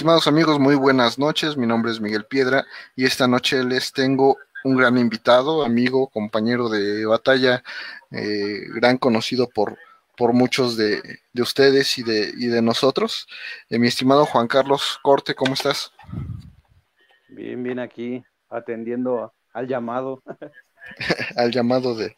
Estimados amigos, muy buenas noches. Mi nombre es Miguel Piedra y esta noche les tengo un gran invitado, amigo, compañero de batalla, eh, gran conocido por, por muchos de, ustedes y de, y de nosotros. Eh, mi estimado Juan Carlos Corte, ¿cómo estás? Bien, bien aquí, atendiendo al llamado. al llamado de,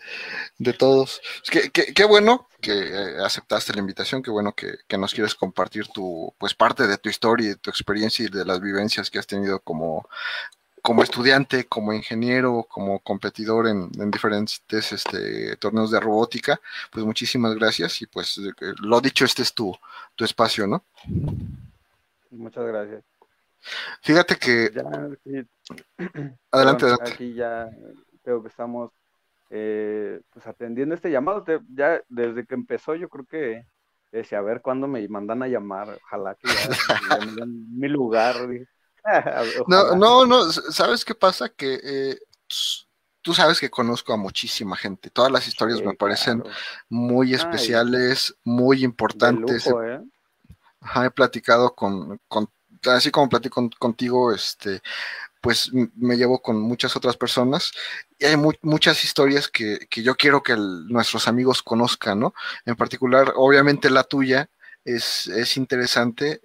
todos. Qué, bueno que eh, aceptaste la invitación, qué bueno que, nos quieres compartir tu, pues parte de tu historia, de tu experiencia y de las vivencias que has tenido como, como estudiante, como ingeniero, como competidor en, diferentes este, torneos de robótica. Pues muchísimas gracias y pues lo dicho, este es tu, tu espacio, ¿no? Muchas gracias. Fíjate que... Adelante, adelante. Aquí ya creo que estamos eh, pues atendiendo este llamado. ya desde que empezó, yo creo que decía, a ver cuándo me mandan a llamar. Ojalá que ya, me den mi lugar. no, no, no, ¿sabes qué pasa? Que eh, tú sabes que conozco a muchísima gente. Todas las historias me parecen muy especiales, muy importantes. ¿eh? he platicado con, con, así como platico contigo, este, pues me llevo con muchas otras personas y hay muchas historias que, yo quiero que nuestros amigos conozcan, ¿no? En particular, obviamente la tuya es, es interesante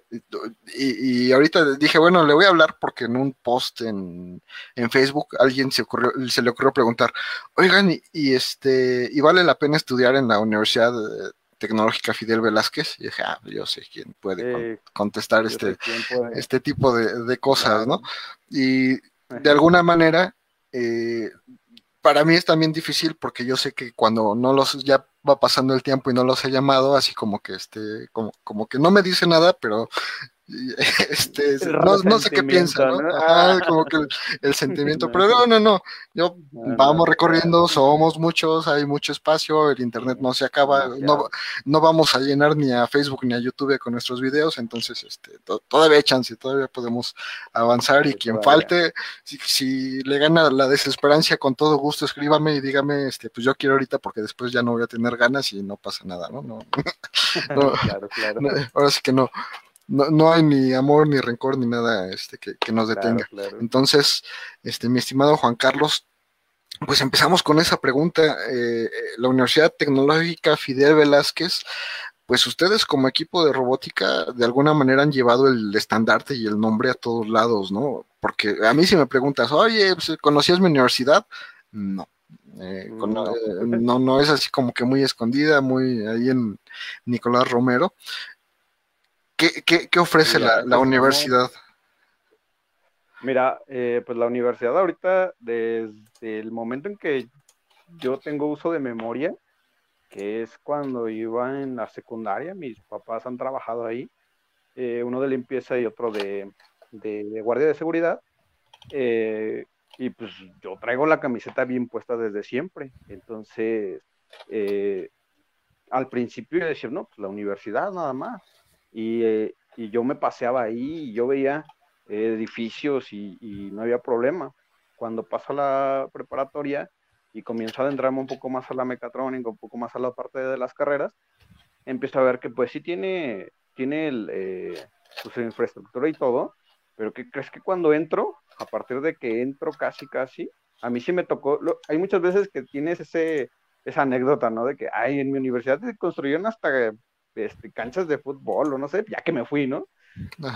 y, ahorita dije, bueno, le voy a hablar porque en un post en, en Facebook alguien se, ocurrió, se le ocurrió preguntar, oigan, y, este, ¿y vale la pena estudiar en la Universidad Tecnológica Fidel Velázquez? Y dije, ah, yo sé quién puede contestar este, este tipo de, de cosas, ¿no? Y de alguna manera, eh, para mí es también difícil porque yo sé que cuando no los ya va pasando el tiempo y no los he llamado, así como que este, como, como que no me dice nada, pero este, no, sé qué piensa, ¿no? como que el, sentimiento, pero no, no, no, yo vamos recorriendo, somos muchos, hay mucho espacio, el internet no se acaba, no, no vamos a llenar ni a Facebook ni a YouTube con nuestros videos, entonces este, todavía hay chance, todavía podemos avanzar y quien falte, si, le gana la desesperanza, con todo gusto escríbame y dígame, este, pues yo quiero ahorita porque después ya no voy a tener ganas y no pasa nada, ¿no? no, claro, claro. ahora sí que no, no, no, hay ni amor, ni rencor, ni nada este, que, nos detenga. Entonces, este, mi estimado Juan Carlos, pues empezamos con esa pregunta. Eh, la Universidad Tecnológica Fidel Velázquez, pues ustedes como equipo de robótica de alguna manera han llevado el estandarte y el nombre a todos lados, ¿no? Porque a mí si me preguntas, oye, pues, ¿conocías mi universidad? No. Eh, no. Eh, no, no es así como que muy escondida, muy ahí en Nicolás Romero. ¿Qué, ofrece la, universidad? Mira, eh, pues la universidad ahorita, desde el momento en que yo tengo uso de memoria, que es cuando iba en la secundaria, mis papás han trabajado ahí, eh, uno de limpieza y otro de, guardia de seguridad, eh, y pues yo traigo la camiseta bien puesta desde siempre, entonces al principio decía, no, pues la universidad nada más, eh, y, yo me paseaba ahí y yo veía edificios y, no había problema. Cuando paso a la preparatoria y comienzo a adentrarme un poco más a la mecatrónica, un poco más a la parte de las carreras, empiezo a ver que pues sí tiene, tiene el, eh, pues, su infraestructura y todo, pero que crees que cuando entro, a partir de que entro casi, casi, a mí sí me tocó, hay muchas veces que tienes ese, esa anécdota, ¿no? De que, ay, en mi universidad se construyeron hasta este, canchas de fútbol o no sé, ya que me fui, ¿no?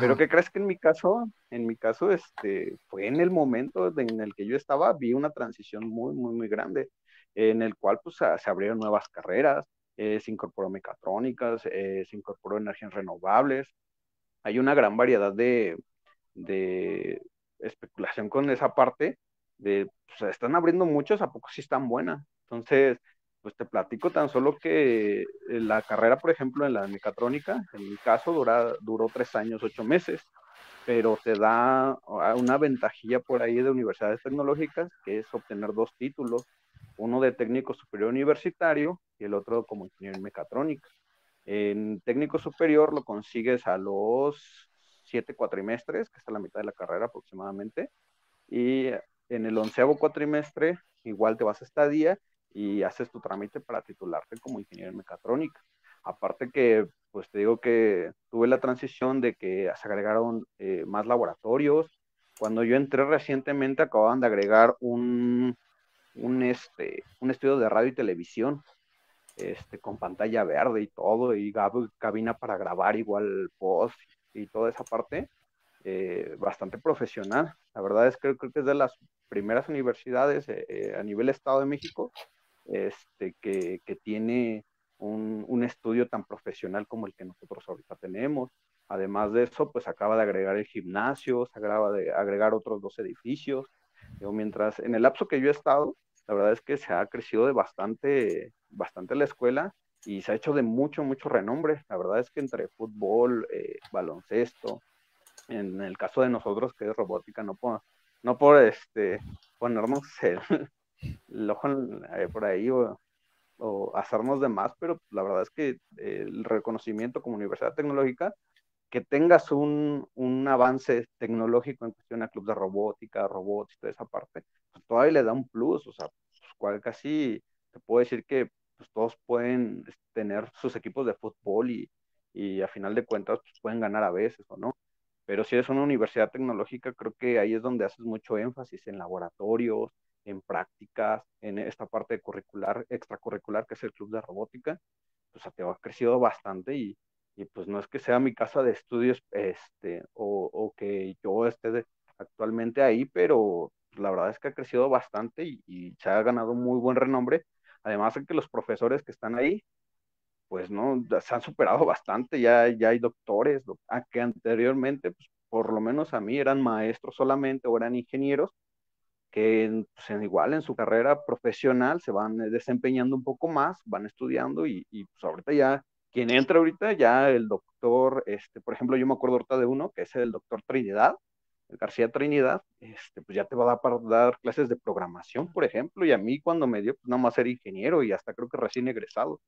Pero ¿qué crees que en mi caso, en mi caso, este, fue en el momento en el que yo estaba, vi una transición muy, muy, muy grande, en el cual pues se abrieron nuevas carreras, eh, se incorporó mecatrónicas, eh, se incorporó energías renovables, hay una gran variedad de, de especulación con esa parte, de, pues, están abriendo muchos, ¿a poco sí están buenas? Entonces, pues te platico tan solo que eh, la carrera, por ejemplo, en la mecatrónica, en mi caso, dura, duró tres años, ocho meses, pero te da ah, una ventajilla por ahí de universidades tecnológicas, que es obtener dos títulos, uno de técnico superior universitario y el otro como ingeniero en mecatrónica. En técnico superior lo consigues a los siete cuatrimestres, que es la mitad de la carrera aproximadamente, y en el onceavo cuatrimestre igual te vas a estadía y haces tu trámite para titularte como ingeniero en mecatrónica. Aparte que pues te digo que tuve la transición de que se agregaron eh, más laboratorios. Cuando yo entré recientemente acababan de agregar un, un, este, un estudio de radio y televisión este, con pantalla verde y todo, y cabina para grabar igual post y toda esa parte, eh, bastante profesional. La verdad es que creo que es de las primeras universidades eh, eh, a nivel Estado de México este, que, tiene un, un, estudio tan profesional como el que nosotros ahorita tenemos. Además de eso, pues acaba de agregar el gimnasio, se acaba de agregar otros dos edificios. mientras en el lapso que yo he estado, la verdad es que se ha crecido de bastante, bastante la escuela y se ha hecho de mucho, mucho renombre. La verdad es que entre fútbol, eh, baloncesto, en el caso de nosotros que es robótica, no por, no por este, ponernos el, ojo eh, por ahí o, o, hacernos de más, pero la verdad es que el reconocimiento como universidad tecnológica, que tengas un, un avance tecnológico en cuestión a club de robótica, robots y toda esa parte, pues todavía le da un plus, o sea, pues, cual casi te puedo decir que pues, todos pueden tener sus equipos de fútbol y, y a final de cuentas pues, pueden ganar a veces o no. Pero si eres una universidad tecnológica, creo que ahí es donde haces mucho énfasis en laboratorios, en prácticas, en esta parte curricular, extracurricular que es el club de robótica, pues te ha crecido bastante y, y, pues no es que sea mi casa de estudios este, o, o que yo esté actualmente ahí, pero la verdad es que ha crecido bastante y, y se ha ganado muy buen renombre. Además de que los profesores que están ahí, pues no, se han superado bastante, ya, ya hay doctores, ah, que anteriormente, pues, por lo menos a mí eran maestros solamente o eran ingenieros, que pues, igual en su carrera profesional se van eh, desempeñando un poco más, van estudiando y, y pues ahorita ya, quien entra ahorita ya el doctor, este, por ejemplo, yo me acuerdo ahorita de uno, que es el doctor Trinidad, García Trinidad, este, pues ya te va a dar para dar clases de programación, por ejemplo, y a mí cuando me dio, pues nada más era ingeniero y hasta creo que recién egresado.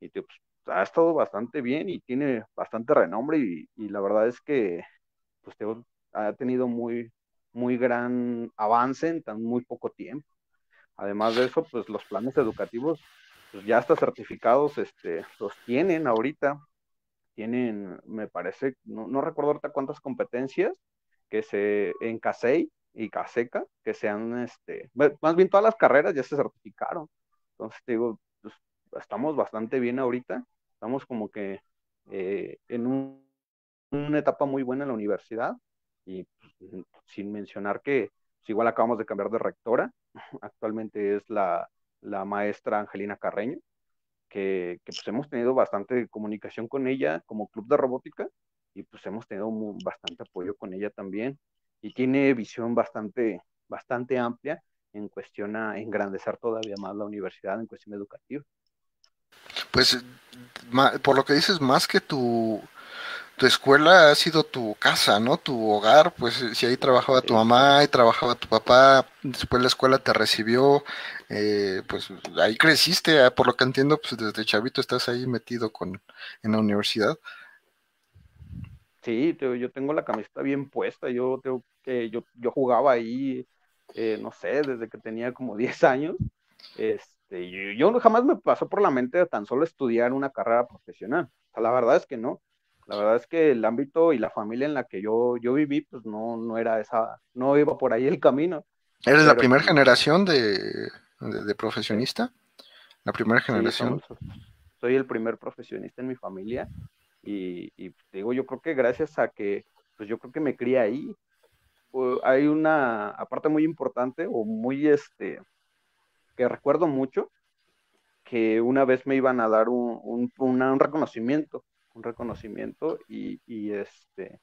Y pues, ha estado bastante bien y tiene bastante renombre y, la verdad es que pues ha tenido muy, muy gran avance en tan muy poco tiempo. Además de eso, pues los planes educativos, pues ya hasta certificados, este, los tienen ahorita, tienen, me parece, no, recuerdo ahorita cuántas competencias, que se en CASEI y CASECA, que sean, este, más bien todas las carreras ya se certificaron. Entonces, digo, pues, estamos bastante bien ahorita, estamos como que eh, en una etapa muy buena en la universidad y pues, sin mencionar que pues, igual acabamos de cambiar de rectora, actualmente es la, la maestra Angelina Carreño, que, que, pues hemos tenido bastante comunicación con ella como club de robótica y pues hemos tenido bastante apoyo con ella también y tiene visión bastante, bastante amplia en cuestión a engrandecer todavía más la universidad en cuestión educativa. Pues por lo que dices, más que tu, tu escuela ha sido tu casa, ¿no? Tu hogar, pues si ahí trabajaba tu mamá y trabajaba tu papá, después la escuela te recibió, eh, pues ahí creciste, ah, por lo que entiendo, pues desde chavito estás ahí metido con, en la universidad. Sí, yo tengo la camiseta bien puesta, yo tengo que yo, yo jugaba ahí, eh, no sé, desde que tenía como 10 años. Este, yo, jamás me pasó por la mente tan solo estudiar una carrera profesional. la verdad es que no. La verdad es que el ámbito y la familia en la que yo, yo viví, pues no, no era esa, no iba por ahí el camino. ¿Eres la primera generación de, de, profesionista? La primera generación. soy el primer profesionista en mi familia y, y, digo, yo creo que gracias a que, pues yo creo que me crié ahí, hay una aparte muy importante o muy, este, que recuerdo mucho, que una vez me iban a dar un, un, un reconocimiento, un reconocimiento y, y, este,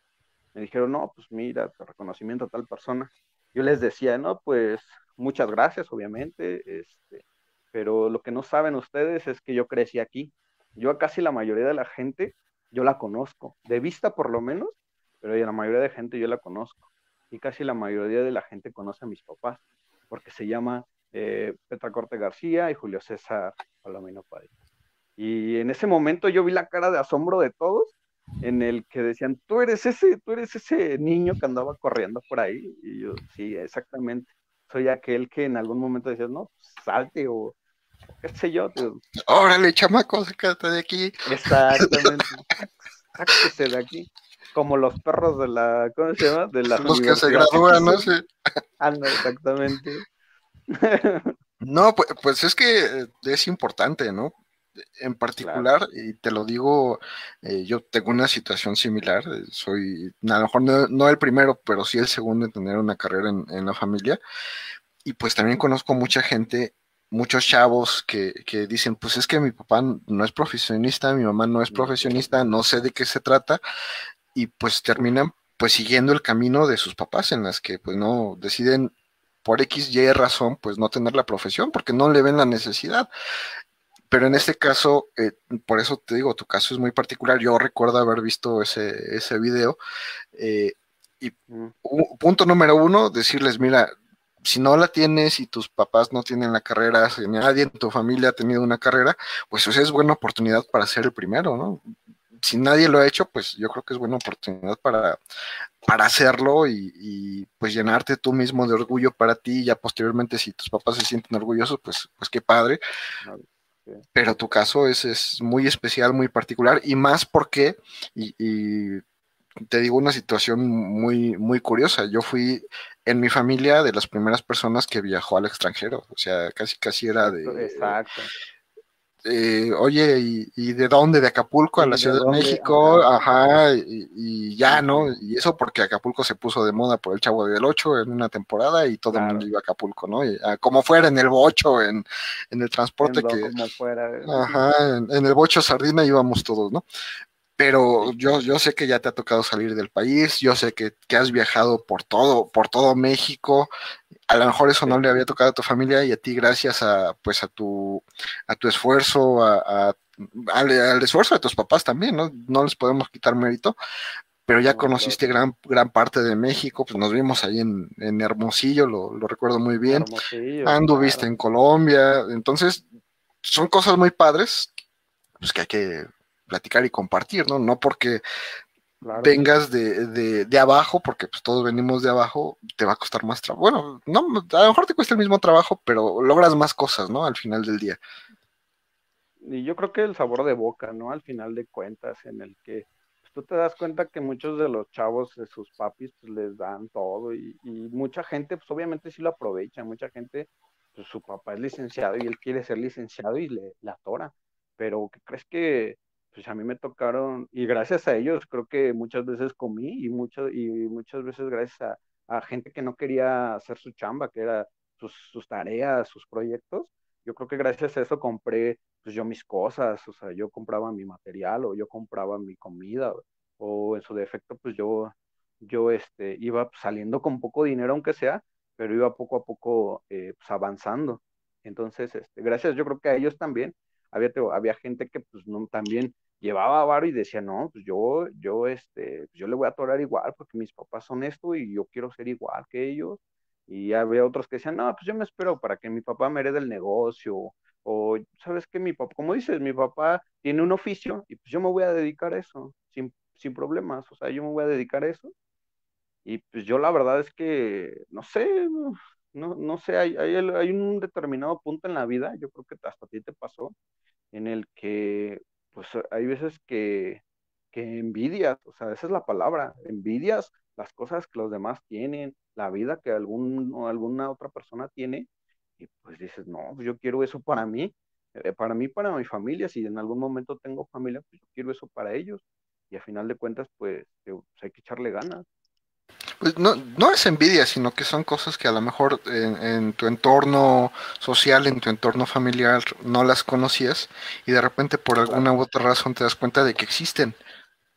me dijeron, no, pues mira, reconocimiento a tal persona. Yo les decía, no, pues muchas gracias, obviamente, este, pero lo que no saben ustedes es que yo crecí aquí. Yo a casi la mayoría de la gente yo la conozco, de vista por lo menos, pero la mayoría de gente yo la conozco. Y casi la mayoría de la gente conoce a mis papás, porque se llama eh, Petra Corte García y Julio César Palomino Padilla. Y en ese momento yo vi la cara de asombro de todos, en el que decían, tú eres ese, tú eres ese niño que andaba corriendo por ahí. Y yo, sí, exactamente. Soy aquel que en algún momento decías, no, salte o, qué sé yo. Órale, chamaco, sácate de aquí. Exactamente. Sáquese de aquí. Como los perros de la, ¿cómo se llama? De la los que se gradúan, no sé. Ah, no, exactamente. No, pues, pues, es que eh, es importante, ¿no? En particular, y te lo digo, eh, yo tengo una situación similar, eh, soy a lo mejor no, el primero, pero sí el segundo en tener una carrera en, la familia, y pues también conozco mucha gente, muchos chavos que, que, dicen, pues es que mi papá no es profesionista, mi mamá no es profesionista, no sé de qué se trata, y pues terminan pues siguiendo el camino de sus papás en las que pues no deciden por X, Y razón, pues no tener la profesión, porque no le ven la necesidad. Pero en este caso, eh, por eso te digo, tu caso es muy particular. Yo recuerdo haber visto ese, ese video. Eh, y punto número uno, decirles, mira, si no la tienes y tus papás no tienen la carrera, si nadie en tu familia ha tenido una carrera, pues esa es buena oportunidad para ser el primero, ¿no? Si nadie lo ha hecho, pues yo creo que es buena oportunidad para, para hacerlo y, pues llenarte tú mismo de orgullo para ti y ya posteriormente si tus papás se sienten orgullosos, pues, pues qué padre. Pero tu caso es, es muy especial, muy particular y más porque, y, y, te digo una situación muy, muy curiosa, yo fui en mi familia de las primeras personas que viajó al extranjero, o sea, casi casi era de... Exacto. Oye, y, de dónde? De Acapulco a la Ciudad de, México, ajá, y, ya, ¿no? Y eso porque Acapulco se puso de moda por el Chavo del Ocho en una temporada y todo el mundo iba a Acapulco, ¿no? Ah, como fuera en el bocho, en, el transporte que... Ajá, en, en, el bocho sardina íbamos todos, ¿no? Pero yo, yo sé que ya te ha tocado salir del país, yo sé que, has viajado por todo, por todo México, a lo mejor eso no le había tocado a tu familia y a ti gracias a pues a tu a tu esfuerzo, a, al, esfuerzo de tus papás también, ¿no? No les podemos quitar mérito, pero ya conociste gran, gran parte de México, pues nos vimos ahí en, Hermosillo, lo, recuerdo muy bien, anduviste en Colombia, entonces son cosas muy padres, pues que hay que platicar y compartir, ¿no? No porque vengas de, de, abajo, porque pues todos venimos de abajo, te va a costar más trabajo. Bueno, no, a lo mejor te cuesta el mismo trabajo, pero logras más cosas, ¿no? Al final del día. Y yo creo que el sabor de boca, ¿no? Al final de cuentas, en el que pues, tú te das cuenta que muchos de los chavos de sus papis pues les dan todo y, y mucha gente pues obviamente sí lo aprovecha, mucha gente pues su papá es licenciado y él quiere ser licenciado y le, le atora, pero ¿qué crees que pues a mí me tocaron, y gracias a ellos creo que muchas veces comí y, muchas y muchas veces gracias a, gente que no quería hacer su chamba, que era sus, sus, tareas, sus proyectos, yo creo que gracias a eso compré pues yo mis cosas, o sea, yo compraba mi material o yo compraba mi comida o, en su defecto pues yo, yo este, iba saliendo con poco dinero aunque sea, pero iba poco a poco eh, pues avanzando. Entonces, este, gracias yo creo que a ellos también, había, había gente que pues no, también llevaba varo y decía, no, pues yo, yo, este, yo le voy a atorar igual porque mis papás son esto y yo quiero ser igual que ellos. Y había otros que decían, no, pues yo me espero para que mi papá me herede el negocio. O, ¿sabes qué? Mi papá, como dices, mi papá tiene un oficio y pues yo me voy a dedicar a eso, sin, sin problemas. O sea, yo me voy a dedicar a eso. Y pues yo la verdad es que, no sé, no, no sé, hay, hay, hay un determinado punto en la vida, yo creo que hasta a ti te pasó, en el que pues hay veces que, que envidias, o sea, esa es la palabra, envidias las cosas que los demás tienen, la vida que algún, alguna otra persona tiene, y pues dices, no, yo quiero eso para mí, eh, para mí, para mi familia, si en algún momento tengo familia, pues yo quiero eso para ellos, y a final de cuentas, pues, pues hay que echarle ganas. Pues no, no es envidia, sino que son cosas que a lo mejor en, tu entorno social, en tu entorno familiar, no las conocías y de repente por alguna u otra razón te das cuenta de que existen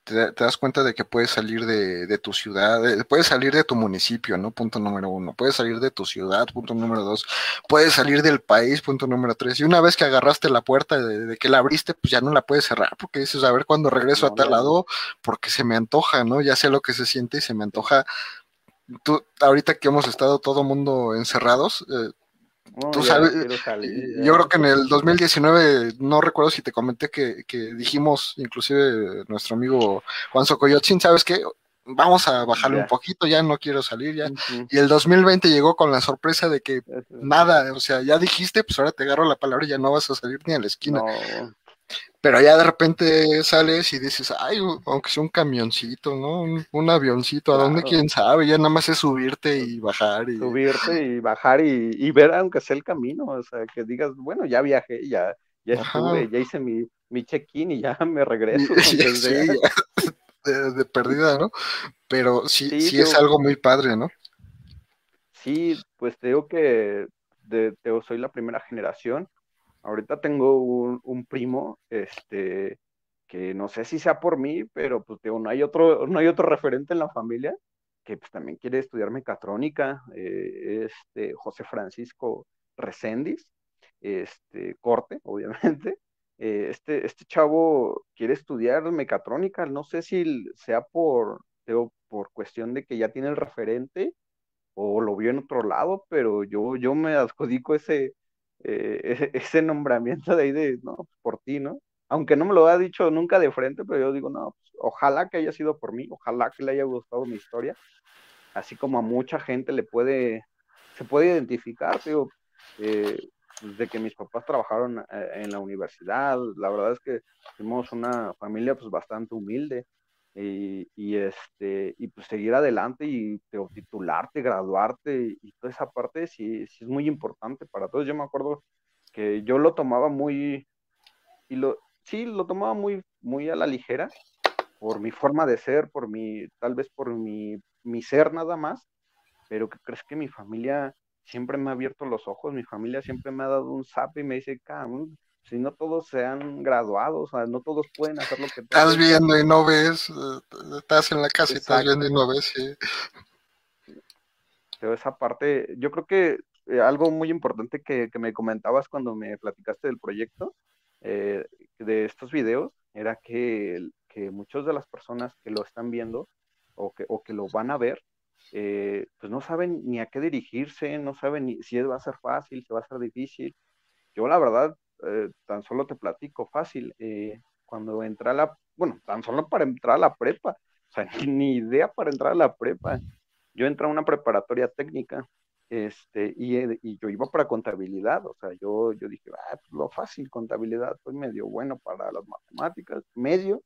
te, das cuenta de que puedes salir de, tu ciudad, puedes salir de tu municipio, ¿no? Punto número uno. Puedes salir de tu ciudad, punto número dos. Puedes salir del país, punto número tres. Y una vez que agarraste la puerta de, que la abriste, pues ya no la puedes cerrar, porque dices, a ver cuándo regreso a tal lado, porque se me antoja, ¿no? Ya sé lo que se siente y se me antoja. Tú, ahorita que hemos estado todo mundo encerrados, eh, Tú sabes, yo creo que en el 2019, no recuerdo si te comenté que, dijimos, inclusive nuestro amigo Juan Socoyotzin, ¿sabes qué? vamos a bajarle un poquito, ya no quiero salir ya. Y el 2020 llegó con la sorpresa de que nada, o sea, ya dijiste, pues ahora te agarro la palabra y ya no vas a salir ni a la esquina. Pero ya de repente sales y dices, ay, aunque sea un camioncito, ¿no? Un, avioncito, ¿a dónde quién sabe? Ya nada más es subirte y bajar. Y... Subirte y bajar y, ver aunque sea el camino, o sea, que digas, bueno, ya viajé, ya, ya estuve, ya hice mi, mi check-in y ya me regreso. de, perdida, ¿no? Pero sí, sí, es algo muy padre, ¿no? Sí, pues te digo que de, soy la primera generación. Ahorita tengo un, primo, este, que no sé si sea por mí, pero pues digo, no hay otro, no hay otro referente en la familia que pues, también quiere estudiar mecatrónica, eh, este José Francisco Recendis, este corte, obviamente, eh, este, este chavo quiere estudiar mecatrónica, no sé si sea por, por cuestión de que ya tiene el referente o lo vio en otro lado, pero yo, yo me adjudico ese, eh, ese, nombramiento de ahí de, no, pues, por ti, ¿no? Aunque no me lo ha dicho nunca de frente, pero yo digo, no, pues, ojalá que haya sido por mí, ojalá que le haya gustado mi historia, así como a mucha gente le puede, se puede identificar, digo, eh, pues, de que mis papás trabajaron eh, en la universidad, la verdad es que fuimos una familia pues bastante humilde y, y este y pues seguir adelante y titularte, graduarte y toda esa parte sí, sí es muy importante para todos. Yo me acuerdo que yo lo tomaba muy y lo sí lo tomaba muy muy a la ligera por mi forma de ser, por mi tal vez por mi mi ser nada más, pero que crees que mi familia siempre me ha abierto los ojos, mi familia siempre me ha dado un zap y me dice, si no todos se han graduado, o sea, no todos pueden hacer lo que Estás viendo y no ves, eh, estás en la casa y estás viendo y no ves, sí. Pero esa parte, yo creo que eh, algo muy importante que, me comentabas cuando me platicaste del proyecto, eh, de estos videos, era que, que muchas de las personas que lo están viendo o que, o que lo van a ver, eh, pues no saben ni a qué dirigirse, no saben ni si va a ser fácil, si va a ser difícil. Yo la verdad, eh, tan solo te platico fácil, eh, cuando entré a la, bueno, tan solo para entrar a la prepa, o sea, ni idea para entrar a la prepa. Yo entré a una preparatoria técnica, este, y, y, yo iba para contabilidad, o sea, yo, yo dije, ah, pues lo fácil, contabilidad, soy medio bueno para las matemáticas, medio,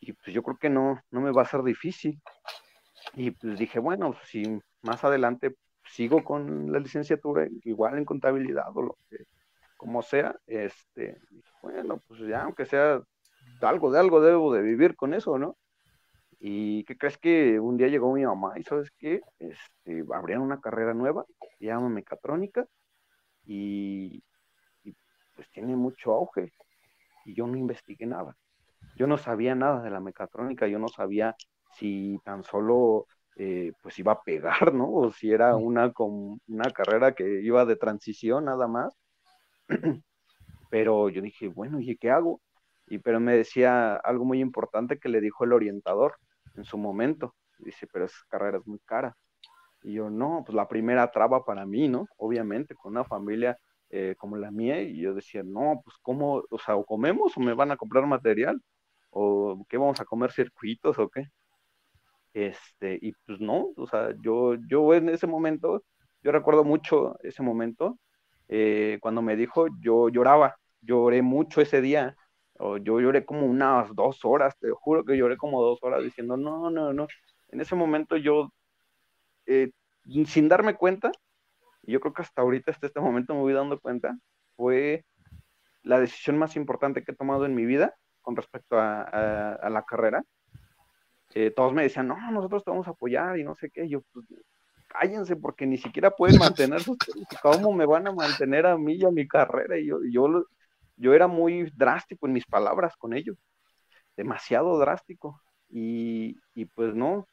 y pues yo creo que no, no me va a ser difícil. Y pues dije, bueno, si más adelante sigo con la licenciatura, igual en contabilidad o lo que, como sea, este, bueno, pues ya, aunque sea algo de algo, debo de vivir con eso, ¿no? ¿Y qué crees que un día llegó mi mamá y sabes qué? Este, abrieron una carrera nueva, se llama mecatrónica, y, y pues tiene mucho auge, y yo no investigué nada. Yo no sabía nada de la mecatrónica, yo no sabía si tan solo eh, pues iba a pegar, ¿no? O si era una, una carrera que iba de transición nada más. Pero yo dije, bueno, ¿y qué hago? Y pero me decía algo muy importante que le dijo el orientador en su momento. Dice, pero esa carrera es muy cara. Y yo, no, pues la primera traba para mí, ¿no? Obviamente, con una familia eh, como la mía. Y yo decía, no, pues cómo, o sea, o comemos o me van a comprar material. O qué vamos a comer circuitos o qué. Este, y pues no, o sea, yo, yo en ese momento, yo recuerdo mucho ese momento, eh, cuando me dijo, yo lloraba, lloré mucho ese día, o yo lloré como unas dos horas, te juro que lloré como dos horas diciendo, no, no, no, en ese momento yo, eh, sin darme cuenta, yo creo que hasta ahorita, hasta este momento me voy dando cuenta, fue la decisión más importante que he tomado en mi vida con respecto a la carrera, eh, todos me decían, no, nosotros te vamos a apoyar y no sé qué. Yo, pues, cállense porque ni siquiera pueden mantener ¿Cómo me van a mantener a mí y a mi carrera? Y yo, yo, yo era muy drástico en mis palabras con ellos, demasiado drástico. Y, y pues no,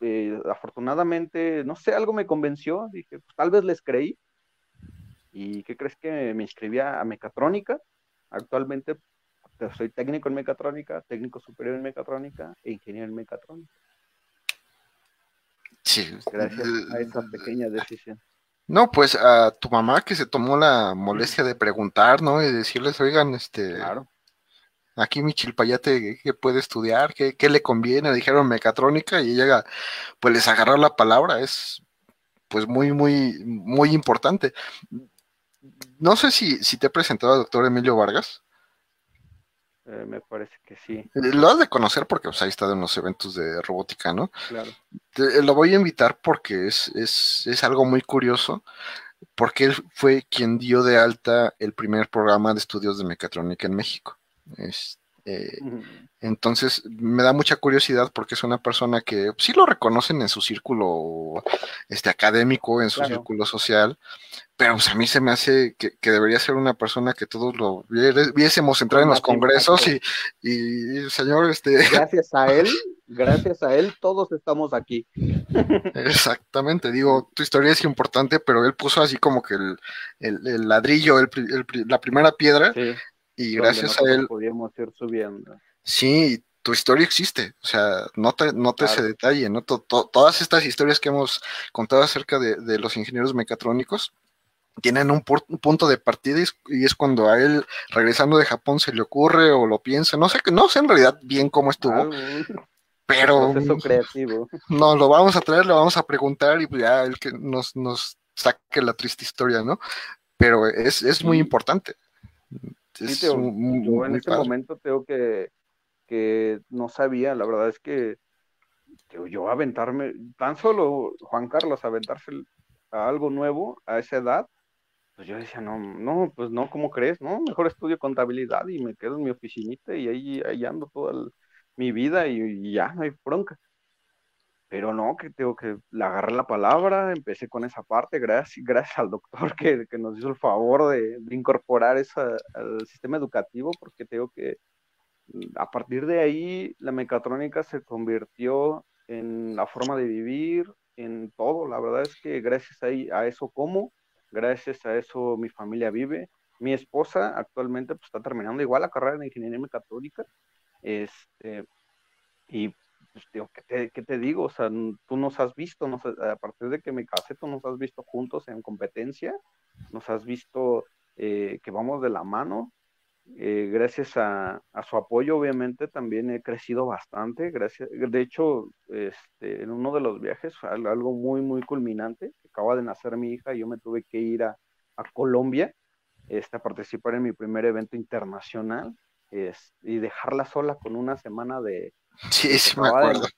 eh, afortunadamente, no sé, algo me convenció. Dije, pues tal vez les creí. ¿Y qué crees que me inscribí a mecatrónica? Actualmente soy técnico en mecatrónica, técnico superior en mecatrónica e ingeniero en mecatrónica. Sí. Gracias a esa pequeña decisión. No, pues a tu mamá que se tomó la molestia de preguntar, ¿no? Y decirles, oigan, este. Claro. aquí mi chilpayate, ¿qué puede estudiar? ¿Qué, ¿Qué, le conviene? Dijeron mecatrónica y llega, pues les agarró la palabra, es pues muy, muy, muy importante. No sé si, si te he presentado al doctor Emilio Vargas. Eh, me parece que sí. Eh, lo has de conocer porque pues, ahí está en los eventos de robótica, ¿no? Claro. lo voy a invitar porque es, es, es algo muy curioso porque él fue quien dio de alta el primer programa de estudios de mecatrónica en México. Eh, entonces, me da mucha curiosidad porque es una persona que sí lo reconocen en su círculo este, académico, en su círculo social, pero pues, a mí se me hace que, debería ser una persona que todos lo viésemos entrar en los congresos y, y, señor, este... Gracias a él, gracias a él, todos estamos aquí. Exactamente, digo, tu historia es importante, pero él puso así como que el, ladrillo, la primera piedra, y gracias a él... Podríamos ir subiendo. Sí, tu historia existe, o sea, nota, nota ese detalle, ¿no? todas estas historias que hemos contado acerca de, de los ingenieros mecatrónicos, tienen un, punto de partida y es cuando a él regresando de Japón se le ocurre o lo piensa, no sé, no sé en realidad bien cómo estuvo, pero creativo. No, lo vamos a traer, lo vamos a preguntar y pues ya el que nos, nos saque la triste historia, ¿no? Pero es, es muy importante. yo en ese momento tengo que, que no sabía, la verdad es que yo aventarme, tan solo Juan Carlos aventarse a algo nuevo a esa edad, pues yo decía, no, no, pues no, ¿cómo crees? No, mejor estudio contabilidad y me quedo en mi oficinita y ahí, ahí ando toda mi vida y, ya, no hay bronca. Pero no, que tengo que le agarré la palabra, empecé con esa parte, gracias, gracias al doctor que, nos hizo el favor de, incorporar eso al sistema educativo, porque tengo que, a partir de ahí, la mecatrónica se convirtió en la forma de vivir, en todo. La verdad es que gracias a, a eso como, Gracias a eso mi familia vive. Mi esposa actualmente pues, está terminando igual la carrera de ingeniería mecatrónica. Este, y pues, digo, ¿qué te, digo? O sea, tú nos has visto, a partir de que me casé, tú nos has visto juntos en competencia, nos has visto eh, que vamos de la mano. Eh, gracias a, su apoyo, obviamente, también he crecido bastante. Gracias, de hecho, este, en uno de los viajes, algo muy, muy culminante, acaba de nacer mi hija y yo me tuve que ir a, Colombia este, a participar en mi primer evento internacional y dejarla sola con una semana de... Sí, sí, me acuerdo.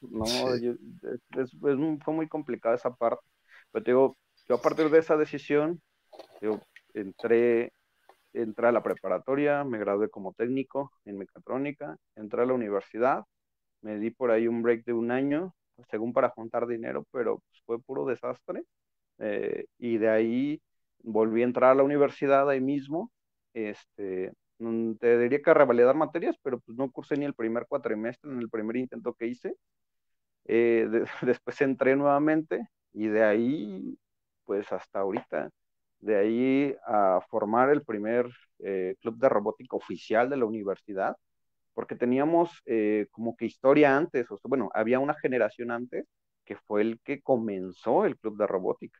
no, fue muy complicada esa parte. Pero digo, yo a partir de esa decisión, yo entré, entré a la preparatoria, me gradué como técnico en mecatrónica, entré a la universidad, me di por ahí un break de un año, según para juntar dinero, pero pues, fue puro desastre. Eh, y de ahí volví a entrar a la universidad ahí mismo. Este, mm, te diría que revalidar materias, pero pues no cursé ni el primer cuatrimestre en el primer intento que hice. Eh, después entré nuevamente y de ahí, pues hasta ahorita, de ahí a formar el primer eh, club de robótica oficial de la universidad porque teníamos eh, como que historia antes, o sea, bueno, había una generación antes que fue el que comenzó el club de robótica.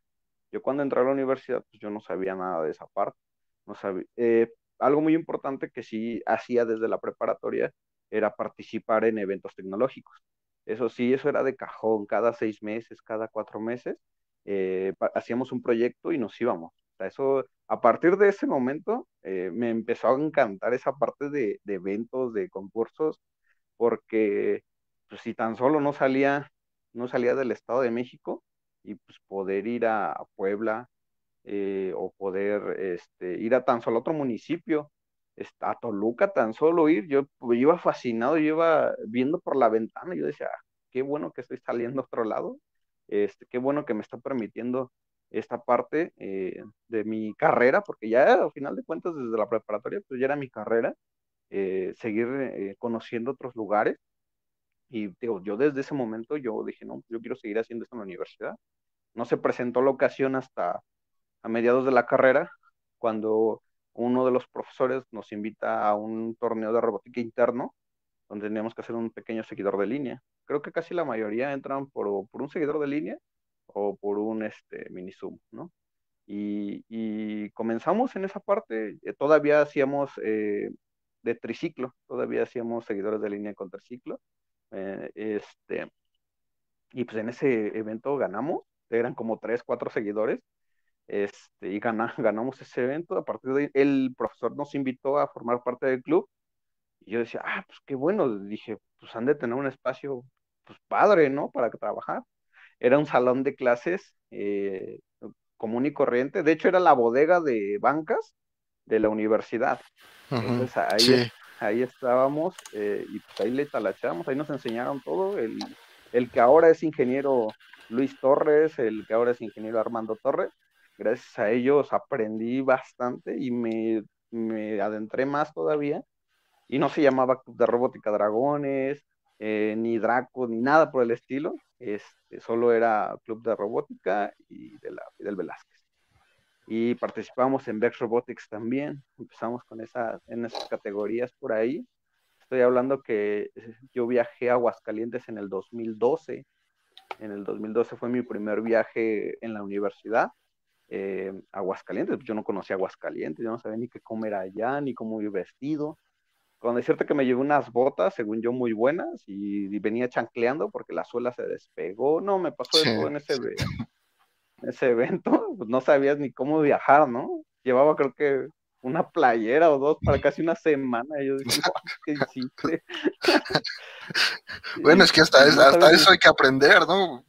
Yo cuando entré a la universidad, pues yo no sabía nada de esa parte. No sabía. Eh, algo muy importante que sí hacía desde la preparatoria era participar en eventos tecnológicos. Eso sí, eso era de cajón, cada seis meses, cada cuatro meses, eh, hacíamos un proyecto y nos íbamos. Eso a partir de ese momento eh, me empezó a encantar esa parte de, eventos, de concursos, porque pues, si tan solo no salía, no salía del Estado de México y pues poder ir a, Puebla eh, o poder este, ir a tan solo otro municipio, a Toluca tan solo ir, yo iba fascinado, iba viendo por la ventana, yo decía, ah, qué bueno que estoy saliendo a otro lado, este, qué bueno que me está permitiendo esta parte eh, de mi carrera, porque ya al final de cuentas desde la preparatoria, pues ya era mi carrera, eh, seguir eh, conociendo otros lugares. Y digo, yo desde ese momento yo dije, no, yo quiero seguir haciendo esto en la universidad. No se presentó la ocasión hasta a mediados de la carrera, cuando uno de los profesores nos invita a un torneo de robótica interno, donde teníamos que hacer un pequeño seguidor de línea. Creo que casi la mayoría entran por, por un seguidor de línea o por un este, mini zoom, ¿no? Y, y comenzamos en esa parte, eh, todavía hacíamos, eh, de triciclo, todavía hacíamos seguidores de línea con triciclo. Eh, este, y pues en ese evento ganamos, eran como tres, cuatro seguidores, este, y ganamos ese evento. A partir de ahí, el profesor nos invitó a formar parte del club. Y yo decía, ah, pues qué bueno. Dije, pues han de tener un espacio, pues padre, ¿no? Para trabajar. Era un salón de clases eh, común y corriente. De hecho, era la bodega de bancas de la universidad. Entonces ahí, ahí estábamos eh, y pues ahí le talachamos, ahí nos enseñaron todo. El, el que ahora es ingeniero Luis Torres, el que ahora es ingeniero Armando Torres, gracias a ellos aprendí bastante y me, me adentré más todavía. Y no se llamaba Club de Robótica Dragones, eh, ni Draco, ni nada por el estilo. Este, solo era Club de Robótica y de la Fidel Velázquez. Y participamos en Vex Robotics también. Empezamos con esa, en esas categorías por ahí. Estoy hablando que yo viajé a Aguascalientes en el 2012. En el 2012 fue mi primer viaje en la universidad eh, Aguascalientes, yo no conocía Aguascalientes, yo no sabía ni qué comer allá, ni cómo ir vestido. Con decirte que me llevé unas botas, según yo, muy buenas, y, venía chancleando porque la suela se despegó. No, me pasó de todo en ese, ese evento, pues no sabías ni cómo viajar, ¿no? Llevaba creo que una playera o dos para casi una semana. Y yo dije, ¿qué hiciste? bueno, es que hasta, hasta eso hay que aprender, ¿no?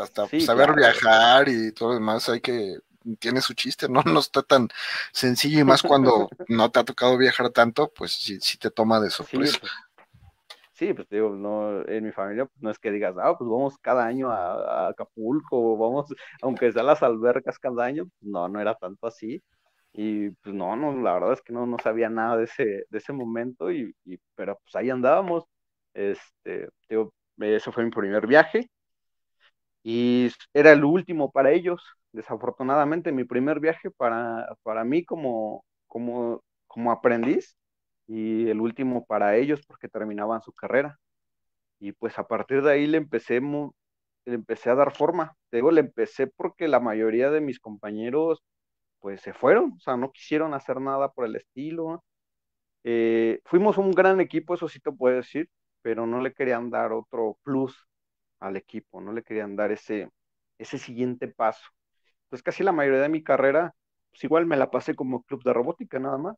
Hasta saber viajar y todo lo demás hay que tiene su chiste, ¿no? No está tan sencillo y más cuando no te ha tocado viajar tanto, pues sí, te toma de sorpresa. Sí, pues, digo, no, en mi familia pues, no es que digas, ah, pues vamos cada año a, Acapulco, vamos, aunque sea las albercas cada año, pues, no, no era tanto así. Y pues no, no, la verdad es que no, no sabía nada de ese, de ese momento, y, y pero pues ahí andábamos. Este, digo, ese fue mi primer viaje y era el último para ellos desafortunadamente mi primer viaje para, para mí como, como, como aprendiz y el último para ellos porque terminaban su carrera. Y pues a partir de ahí le empecé, le empecé a dar forma. Te le empecé porque la mayoría de mis compañeros pues se fueron, o sea, no quisieron hacer nada por el estilo. Eh, fuimos un gran equipo, eso sí te puedo decir, pero no le querían dar otro plus al equipo, no le querían dar ese, ese siguiente paso pues casi la mayoría de mi carrera, pues igual me la pasé como club de robótica nada más.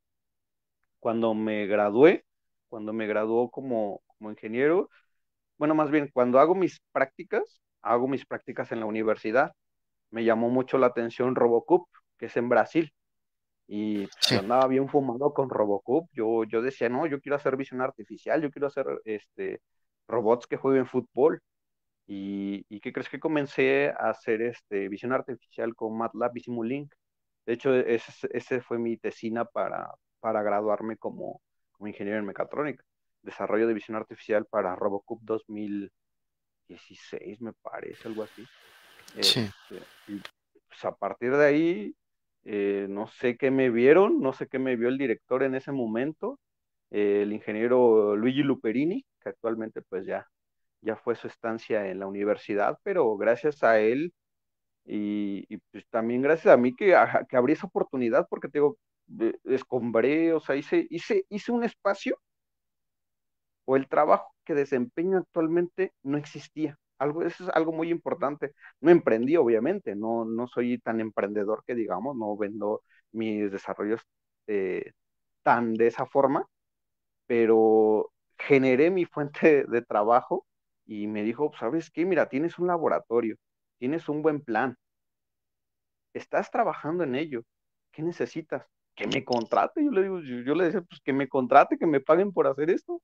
Cuando me gradué, cuando me graduó como, como ingeniero, bueno, más bien, cuando hago mis prácticas, hago mis prácticas en la universidad, me llamó mucho la atención Robocup, que es en Brasil. Y pues, andaba bien fumado con Robocup. Yo, yo decía, no, yo quiero hacer visión artificial, yo quiero hacer este, robots que jueguen fútbol. ¿Y, qué crees que comencé a hacer este, visión artificial con MATLAB y Simulink? De hecho, ese, ese fue mi tesina para, para graduarme como, como, ingeniero en mecatrónica. Desarrollo de visión artificial para Robocup 2016, me parece, algo así. Sí. Este, y pues a partir de ahí, eh, no sé qué me vieron, no sé qué me vio el director en ese momento, eh, el ingeniero Luigi Luperini, que actualmente pues ya ya fue su estancia en la universidad, pero gracias a él y, pues también gracias a mí que, que abrí esa oportunidad, porque te digo, escombré, o sea, hice, hice, hice un espacio o el trabajo que desempeño actualmente no existía. Algo, eso es algo muy importante. No emprendí, obviamente, no, no soy tan emprendedor que digamos, no vendo mis desarrollos eh, tan de esa forma, pero generé mi fuente de trabajo y me dijo, ¿sabes qué? Mira, tienes un laboratorio, tienes un buen plan, estás trabajando en ello, ¿qué necesitas? Que me contrate, yo le digo, yo, le decía, pues que me contrate, que me paguen por hacer esto,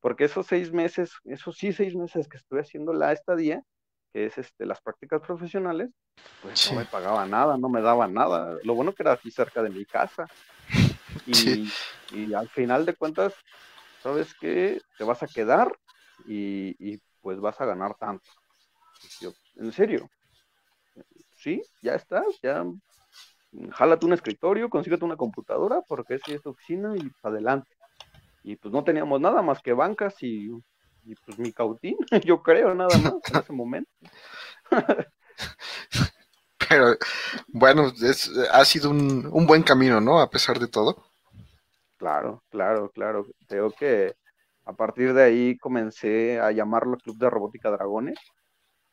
porque esos seis meses, esos sí seis meses que estuve haciendo la estadía, que es este, las prácticas profesionales, pues no me pagaba nada, no me daba nada. Lo bueno que era aquí cerca de mi casa. Y, y al final de cuentas, ¿sabes qué? Te vas a quedar y, pues vas a ganar tanto. en serio, sí, ya estás, ya jálate un escritorio, consíguete una computadora, porque es esta oficina y adelante. Y pues no teníamos nada más que bancas y, pues mi cautín, yo creo, nada más en ese momento. Pero bueno, es, ha sido un, un buen camino, ¿no? A pesar de todo. Claro, claro, claro. Creo que a partir de ahí comencé a llamarlo Club de Robótica Dragones,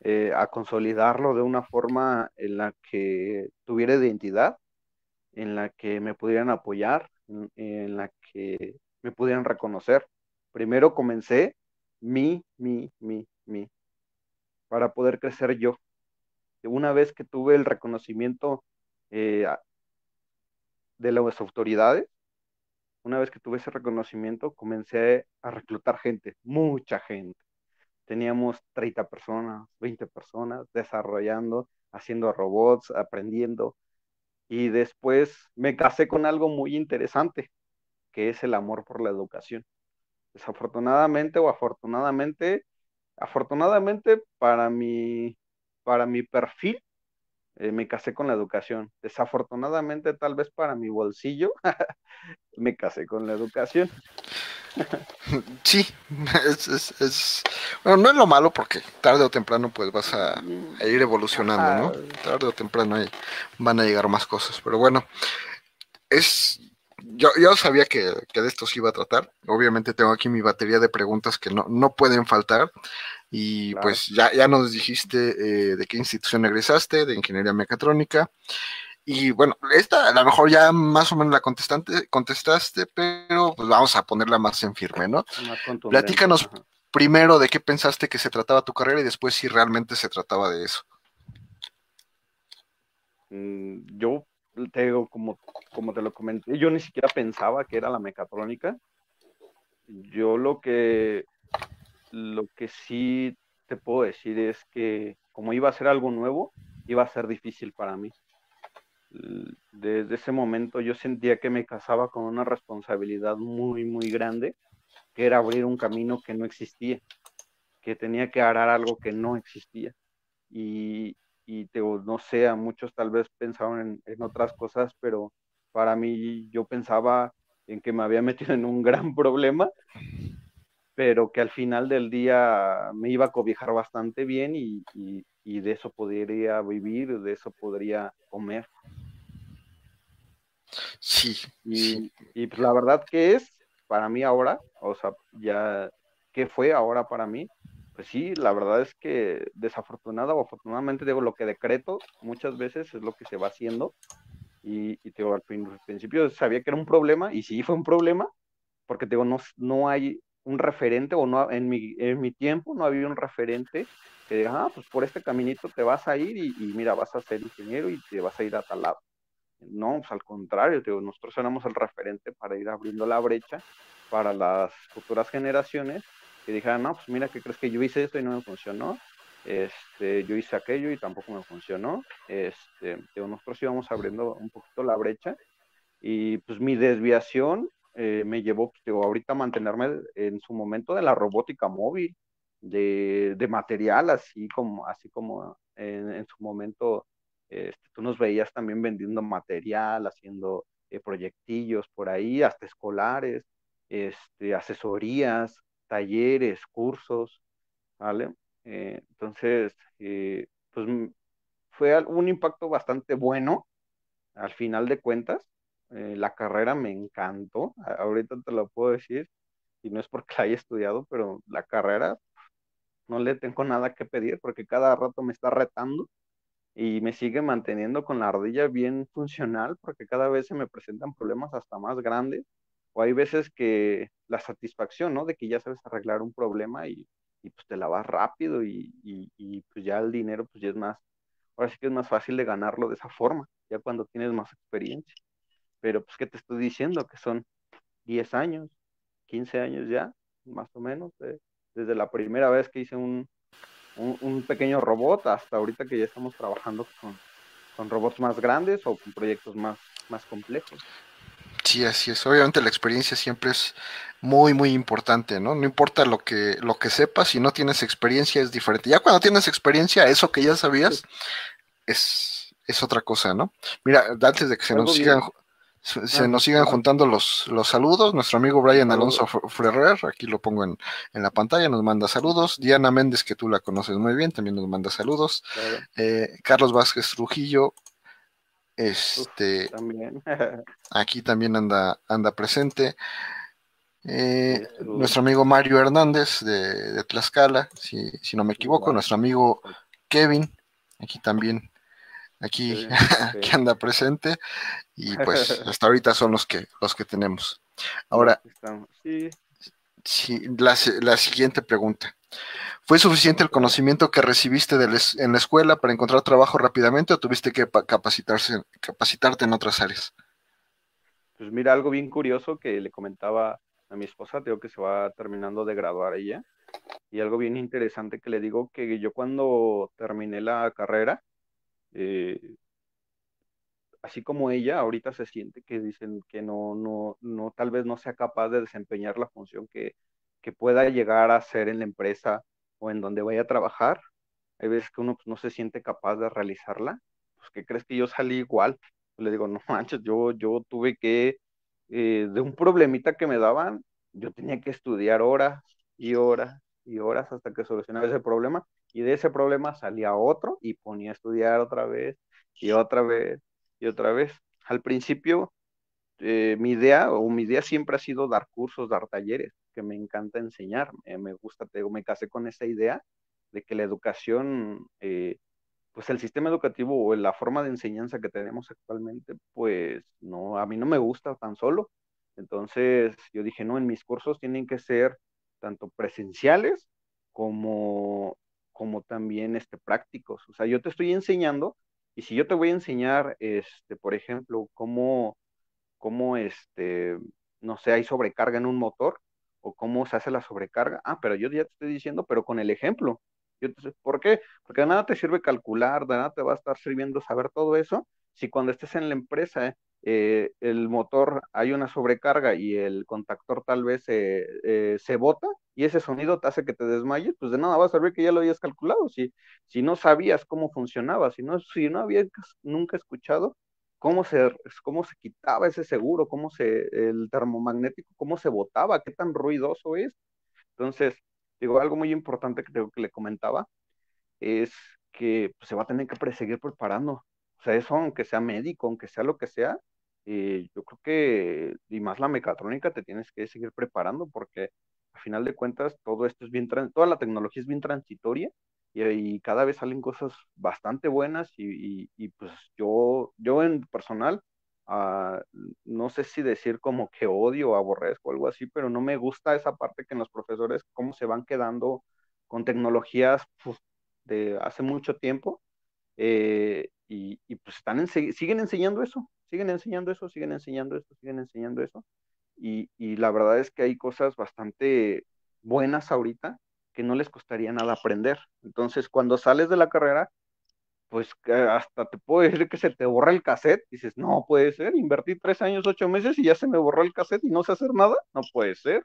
eh, a consolidarlo de una forma en la que tuviera identidad, en la que me pudieran apoyar, en, la que me pudieran reconocer. Primero comencé mi, mi, mi, mi, para poder crecer yo. Una vez que tuve el reconocimiento eh, de las autoridades, una vez que tuve ese reconocimiento, comencé a reclutar gente, mucha gente. Teníamos 30 personas, 20 personas desarrollando, haciendo robots, aprendiendo. Y después me casé con algo muy interesante, que es el amor por la educación. Desafortunadamente o afortunadamente, afortunadamente para mi, para mi perfil, eh, me casé con la educación. Desafortunadamente, tal vez para mi bolsillo, me casé con la educación. Sí, es, bueno, no es lo malo porque tarde o temprano pues vas a, ir evolucionando, ¿no? Tarde o temprano van a llegar más cosas, pero bueno, es, yo, yo sabía que, de esto se iba a tratar, obviamente tengo aquí mi batería de preguntas que no, no pueden faltar, y pues ya, ya nos dijiste eh, de qué institución egresaste, de ingeniería mecatrónica. Y bueno, esta a lo mejor ya más o menos la contestante, contestaste, pero pues vamos a ponerla más en firme, ¿no? Platícanos primero de qué pensaste que se trataba tu carrera y después si realmente se trataba de eso. Mm, yo te digo, como, como te lo comenté, yo ni siquiera pensaba que era la mecatrónica. Yo lo que lo que sí te puedo decir es que como iba a ser algo nuevo, iba a ser difícil para mí. Desde ese momento yo sentía que me casaba con una responsabilidad muy, muy grande, que era abrir un camino que no existía, que tenía que arar algo que no existía. Y, y te, no sé, a muchos tal vez pensaban en, en otras cosas, pero para mí yo pensaba en que me había metido en un gran problema pero que al final del día me iba a cobijar bastante bien y, de eso podría vivir, de eso podría comer. Sí. Y, y pues la verdad que es para mí ahora, o sea, ya, ¿qué fue ahora para mí? Pues sí, la verdad es que desafortunada o afortunadamente, digo, lo que decreto muchas veces es lo que se va haciendo. Y, y digo, al, principio sabía que era un problema, y sí fue un problema, porque digo, no, no hay un referente, o no, en mi, en mi tiempo no había un referente que diga, ah, pues por este caminito te vas a ir y, mira, vas a ser ingeniero y te vas a ir a tal lado. No, pues al contrario, digo, nosotros éramos el referente para ir abriendo la brecha para las futuras generaciones que dijeran, no, pues mira, ¿qué crees que yo hice esto y no me funcionó? Este, yo hice aquello y tampoco me funcionó. Este, digo, nosotros íbamos abriendo un poquito la brecha y pues mi desviación eh, me llevó ahorita a mantenerme en su momento de la robótica móvil, de, de material, así como, así como en, su momento este, tú nos veías también vendiendo material, haciendo eh, proyectillos por ahí, hasta escolares, este, asesorías, talleres, cursos, ¿vale? Eh, entonces, pues fue un impacto bastante bueno al final de cuentas, eh, la carrera me encantó, ahorita te lo puedo decir, y no es porque la haya estudiado, pero la carrera no le tengo nada que pedir porque cada rato me está retando y me sigue manteniendo con la ardilla bien funcional porque cada vez se me presentan problemas hasta más grandes o hay veces que la satisfacción, ¿no? De que ya sabes arreglar un problema y, y pues te la vas rápido y, y, y, pues ya el dinero pues ya es más, ahora sí que es más fácil de ganarlo de esa forma, ya cuando tienes más experiencia pero pues, ¿qué te estoy diciendo? Que son 10 años, 15 años ya, más o menos, desde la primera vez que hice un, un, pequeño robot hasta ahorita que ya estamos trabajando con, con robots más grandes o con proyectos más, más complejos. Sí, así es. Obviamente la experiencia siempre es muy, muy importante, ¿no? No importa lo que, lo que sepas, si no tienes experiencia es diferente. Ya cuando tienes experiencia, eso que ya sabías es, es otra cosa, ¿no? Mira, antes de que se nos sigan, se ah, nos sigan juntando los, los saludos. Nuestro amigo Brian Alonso Ferrer, aquí lo pongo en, la pantalla, nos manda saludos. Diana Méndez, que tú la conoces muy bien, también nos manda saludos. Eh, Carlos Vázquez Trujillo, Este, también. aquí también anda, anda presente. Eh, nuestro amigo Mario Hernández de, Tlaxcala, si, si, no me equivoco, nuestro amigo Kevin, aquí también, aquí, que anda presente, y pues hasta ahorita son los que, los que tenemos. Ahora, sí. la, la siguiente pregunta. ¿Fue suficiente el conocimiento que recibiste en la escuela para encontrar trabajo rápidamente o tuviste que capacitarse, capacitarte en otras áreas? Pues mira, algo bien curioso que le comentaba a mi esposa, digo que se va terminando de graduar ella, y algo bien interesante que le digo que yo cuando terminé la carrera, eh, así como ella, ahorita se siente que dicen que no, no, no, tal vez no sea capaz de desempeñar la función que, que pueda llegar a ser en la empresa o en donde vaya a trabajar. Hay veces que uno pues, no se siente capaz de realizarla. Pues, ¿qué crees que yo salí igual? Le digo, no manches, yo, yo tuve que eh, de un problemita que me daban, yo tenía que estudiar horas y horas y horas hasta que solucionaba ese problema y de ese problema salía otro y ponía a estudiar otra vez y otra vez y otra vez. Al principio eh, mi idea o mi idea siempre ha sido dar cursos, dar talleres, que me encanta enseñar, me gusta, te me casé con esa idea de que la educación eh, pues el sistema educativo o la forma de enseñanza que tenemos actualmente, pues no, a mí no me gusta tan solo. Entonces yo dije, no, en mis cursos tienen que ser tanto presenciales como, como también este, prácticos. O sea, yo te estoy enseñando y si yo te voy a enseñar, este, por ejemplo, cómo, cómo este, no sé, hay sobrecarga en un motor o cómo se hace la sobrecarga, ah, pero yo ya te estoy diciendo, pero con el ejemplo. ¿Por qué? Porque de nada te sirve calcular, de nada te va a estar sirviendo saber todo eso, si cuando estés en la empresa eh, el motor hay una sobrecarga y el contactor tal vez eh, se bota y ese sonido te hace que te desmayes, pues de nada va a servir que ya lo hayas calculado. Si, si no sabías cómo funcionaba, si no, si no habías nunca escuchado cómo se, cómo se quitaba ese seguro, cómo se, el termomagnético, cómo se botaba, qué tan ruidoso es. Entonces, Digo, algo muy importante que, tengo que le comentaba es que pues, se va a tener que seguir preparando. O sea, eso, aunque sea médico, aunque sea lo que sea, eh, yo creo que, y más la mecatrónica, te tienes que seguir preparando porque a final de cuentas todo esto es bien, toda la tecnología es bien transitoria y, cada vez salen cosas bastante buenas y, y, pues yo, yo en personal no sé si decir como que odio o aborrezco o algo así, pero no me gusta esa parte que en los profesores, cómo se van quedando con tecnologías pues, de hace mucho tiempo eh, y, pues están siguen enseñando eso, siguen enseñando eso, siguen enseñando eso, siguen enseñando eso. Y, y la verdad es que hay cosas bastante buenas ahorita que no les costaría nada aprender. Entonces, cuando sales de la carrera, pues hasta te puedo decir que se te borra el cassette. Dices, no puede ser, invertí tres años, ocho meses y ya se me borró el cassette y no sé hacer nada. No puede ser.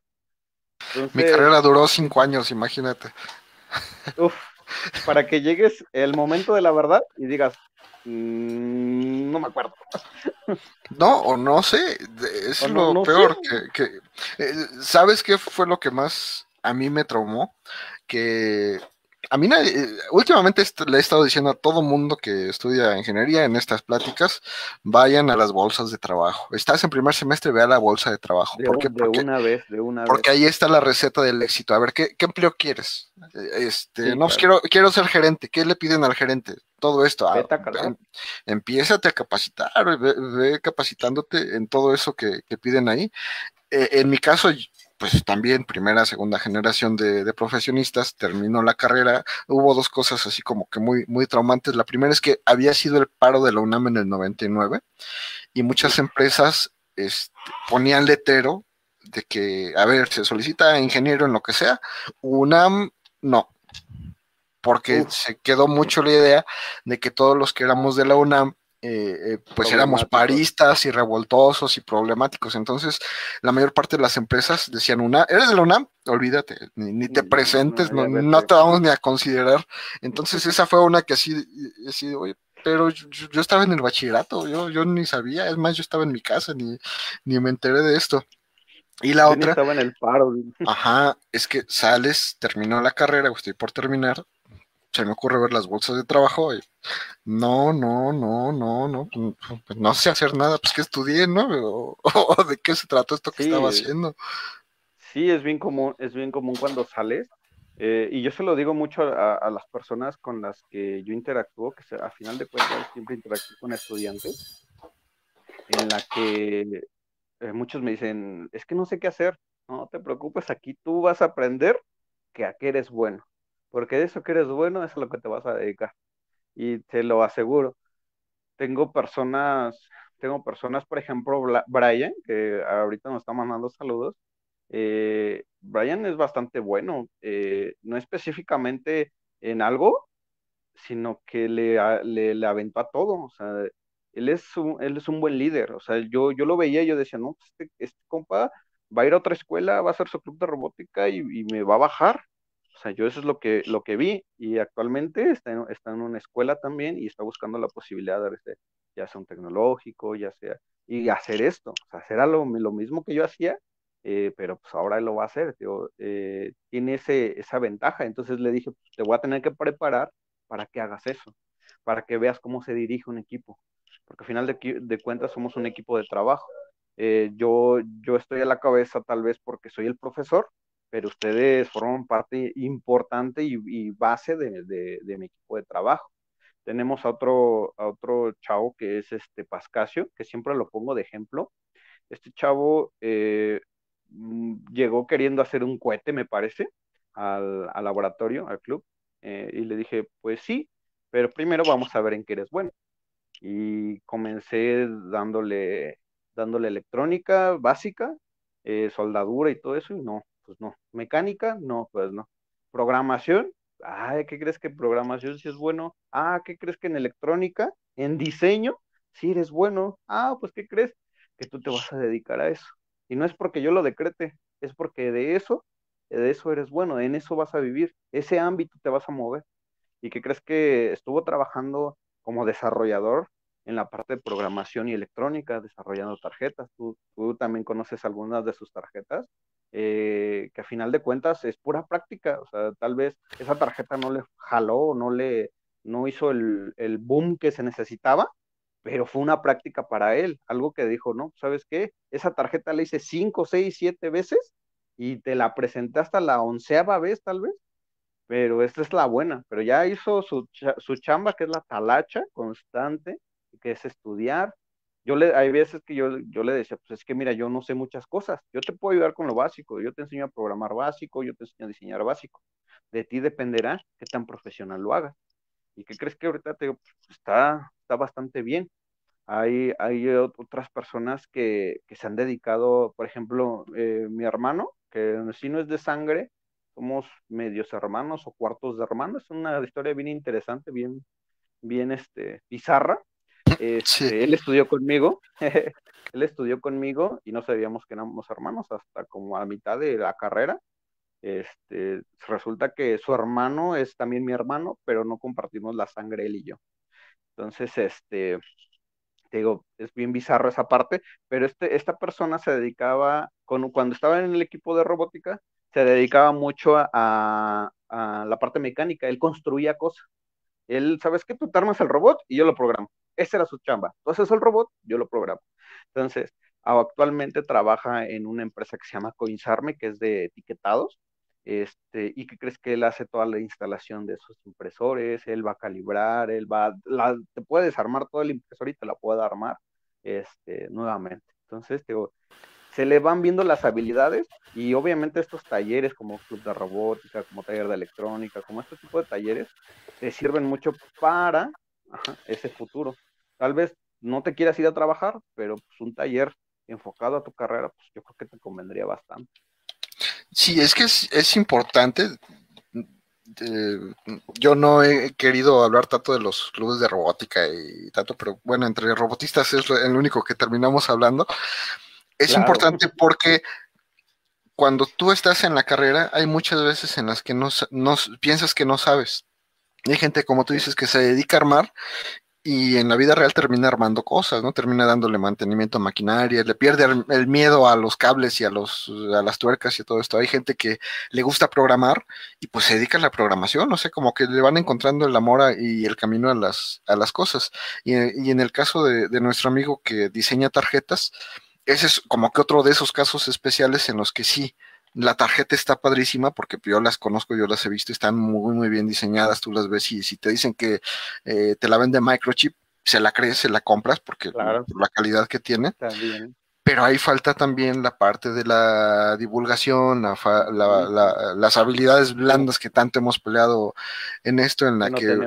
Mi carrera duró cinco años, imagínate. Uf, para que llegues el momento de la verdad y digas, no me acuerdo. No, o no sé, es lo peor que, eh, ¿sabes qué fue lo que más a mí me traumó? Que a mí eh, últimamente le he estado diciendo a todo mundo que estudia ingeniería en estas pláticas, vayan a las bolsas de trabajo. Estás en primer semestre, ve a la bolsa de trabajo. De, porque, una vez, de una porque ahí está la receta del éxito. A ver, ¿qué, empleo quieres? Este, no, pues quiero, quiero ser gerente. ¿Qué le piden al gerente? Todo esto. Em, empiézate a capacitar, ve, capacitándote en todo eso que, que piden ahí. Eh, en mi caso, pues también primera, segunda generación de, profesionistas, terminó la carrera, hubo dos cosas así como que muy, muy traumantes. La primera es que había sido el paro de la UNAM en el 99 y muchas empresas este, ponían letero de que, a ver, se solicita ingeniero en lo que sea, UNAM no, porque se quedó mucho la idea de que todos los que éramos de la UNAM eh, eh, pues éramos paristas y revoltosos y problemáticos. Entonces, la mayor parte de las empresas decían, una, eres de la UNAM, olvídate, ni, te presentes, no, te vamos ni a considerar. Entonces, esa fue una que así, así oye, pero yo, estaba en el bachillerato, yo, yo ni sabía, es más, yo estaba en mi casa, ni, ni me enteré de esto. Y la otra. Estaba en el paro. Ajá, es que sales, terminó la carrera, estoy por terminar, se me ocurre ver las bolsas de trabajo y no, no, no, no, no, pues, no sé hacer nada, pues que estudié, ¿no? O, de qué se trató esto que estaba haciendo. Sí, es bien común, es bien común cuando sales, eh, y yo se lo digo mucho a, las personas con las que yo interactúo, que a final de cuentas siempre interactúo con estudiantes, en la que eh, muchos me dicen, es que no sé qué hacer, no te preocupes, aquí tú vas a aprender que a qué eres bueno, porque de eso que eres bueno es a lo que te vas a dedicar, y te lo aseguro. Tengo personas, tengo personas, por ejemplo, Brian, que ahorita nos está mandando saludos, eh, Brian es bastante bueno, eh, no específicamente en algo, sino que le, le, aventó a todo, o sea, él es un, él es un buen líder, o sea, yo, yo lo veía y yo decía, no, pues, este, este, compa va a ir a otra escuela, va a hacer su club de robótica y, me va a bajar, sea, yo eso es lo que, lo que vi y actualmente está en, está en una escuela también y está buscando la posibilidad de, este, ya sea un tecnológico, ya sea, y hacer esto, o sea, hacer lo mismo que yo hacía, eh, pero pues ahora lo va a hacer, eh, tiene ese, esa ventaja, entonces le dije, pues, te voy a tener que preparar para que hagas eso, para que veas cómo se dirige un equipo, porque al final de, cuentas somos un equipo de trabajo. Eh, yo, yo estoy a la cabeza tal vez porque soy el profesor, pero ustedes forman parte importante y, base de, mi equipo de trabajo. Tenemos a otro, a otro chavo que es este Pascasio, que siempre lo pongo de ejemplo. Este chavo eh, Mm, llegó queriendo hacer un cohete, me parece, al, laboratorio, al club, eh, y le dije, pues sí, pero primero vamos a ver en qué eres bueno. Y comencé dándole, dándole electrónica básica, eh, soldadura y todo eso, y no, pues no. Mecánica, no, pues no. Programación, ay, ¿qué crees que programación sí es bueno? Ah, ¿qué crees que en electrónica, en diseño, sí eres bueno? Ah, pues ¿qué crees? Que tú te vas a dedicar a eso. Y no es porque yo lo decrete, es porque de eso, de eso eres bueno, en eso vas a vivir, ese ámbito te vas a mover. ¿Y que crees que estuvo trabajando como desarrollador en la parte de programación y electrónica, desarrollando tarjetas? Tú, tú también conoces algunas de sus tarjetas, eh, que a final de cuentas es pura práctica, o sea, tal vez esa tarjeta no le jaló, no le, no hizo el, el boom que se necesitaba, pero fue una práctica para él, algo que dijo, no, ¿sabes qué? Esa tarjeta la hice cinco, seis, siete veces y te la presenté hasta la onceava vez tal vez, pero esta es la buena, pero ya hizo su, su chamba que es la talacha constante, que es estudiar. Yo le, hay veces que yo, yo le decía, pues es que mira, yo no sé muchas cosas, yo te puedo ayudar con lo básico, yo te enseño a programar básico, yo te enseño a diseñar básico, de ti dependerá qué tan profesional lo hagas. ¿Y qué crees que ahorita te pues, está, está bastante bien? Hay, hay otras personas que, que, se han dedicado, por ejemplo, eh, mi hermano, que si no es de sangre, somos medios hermanos o cuartos de hermanos, es una historia bien interesante, bien, bien este, bizarra. Este, él estudió conmigo, él estudió conmigo y no sabíamos que éramos hermanos hasta como a mitad de la carrera este, resulta que su hermano es también mi hermano, pero no compartimos la sangre él y yo. Entonces, este, te digo, es bien bizarro esa parte, pero este, esta persona se dedicaba, cuando estaba en el equipo de robótica, se dedicaba mucho a, la parte mecánica, él construía cosas. Él, ¿sabes qué? Tú te armas el robot y yo lo programo. Esa era su chamba. Entonces el robot, yo lo programo. Entonces, actualmente trabaja en una empresa que se llama Coinsarme, que es de etiquetados, este, y que crees que él hace toda la instalación de esos impresores, él va a calibrar, él va, la, te puede desarmar todo el impresor y te la puede armar este, nuevamente. Entonces, se le van viendo las habilidades y obviamente estos talleres como club de robótica, como taller de electrónica, como este tipo de talleres, te sirven mucho para ese futuro. Tal vez no te quieras ir a trabajar, pero pues un taller enfocado a tu carrera, pues yo creo que te convendría bastante. Sí, es que es, importante. yo no he querido hablar tanto de los clubes de robótica y tanto, pero bueno, entre robotistas es el único que terminamos hablando. Es importante porque cuando tú estás en la carrera, hay muchas veces en las que no, no piensas que no sabes. Hay gente, como tú dices, que se dedica a armar y en la vida real termina armando cosas, ¿no? Termina dándole mantenimiento a maquinaria, le pierde el, miedo a los cables y a los a las tuercas y todo esto. Hay gente que le gusta programar y pues se dedica a la programación, no sé, como que le van encontrando el amor y el camino a las, a las cosas. Y, en el caso de, de nuestro amigo que diseña tarjetas, ese es como que otro de esos casos especiales en los que sí, la tarjeta está padrísima porque yo las conozco, yo las he visto, están muy, muy bien diseñadas, tú las ves y si te dicen que eh, te la vende microchip, se la crees, se la compras porque por la calidad que tiene. Pero ahí falta también la parte de la divulgación, las habilidades blandas que tanto hemos peleado en esto, en la que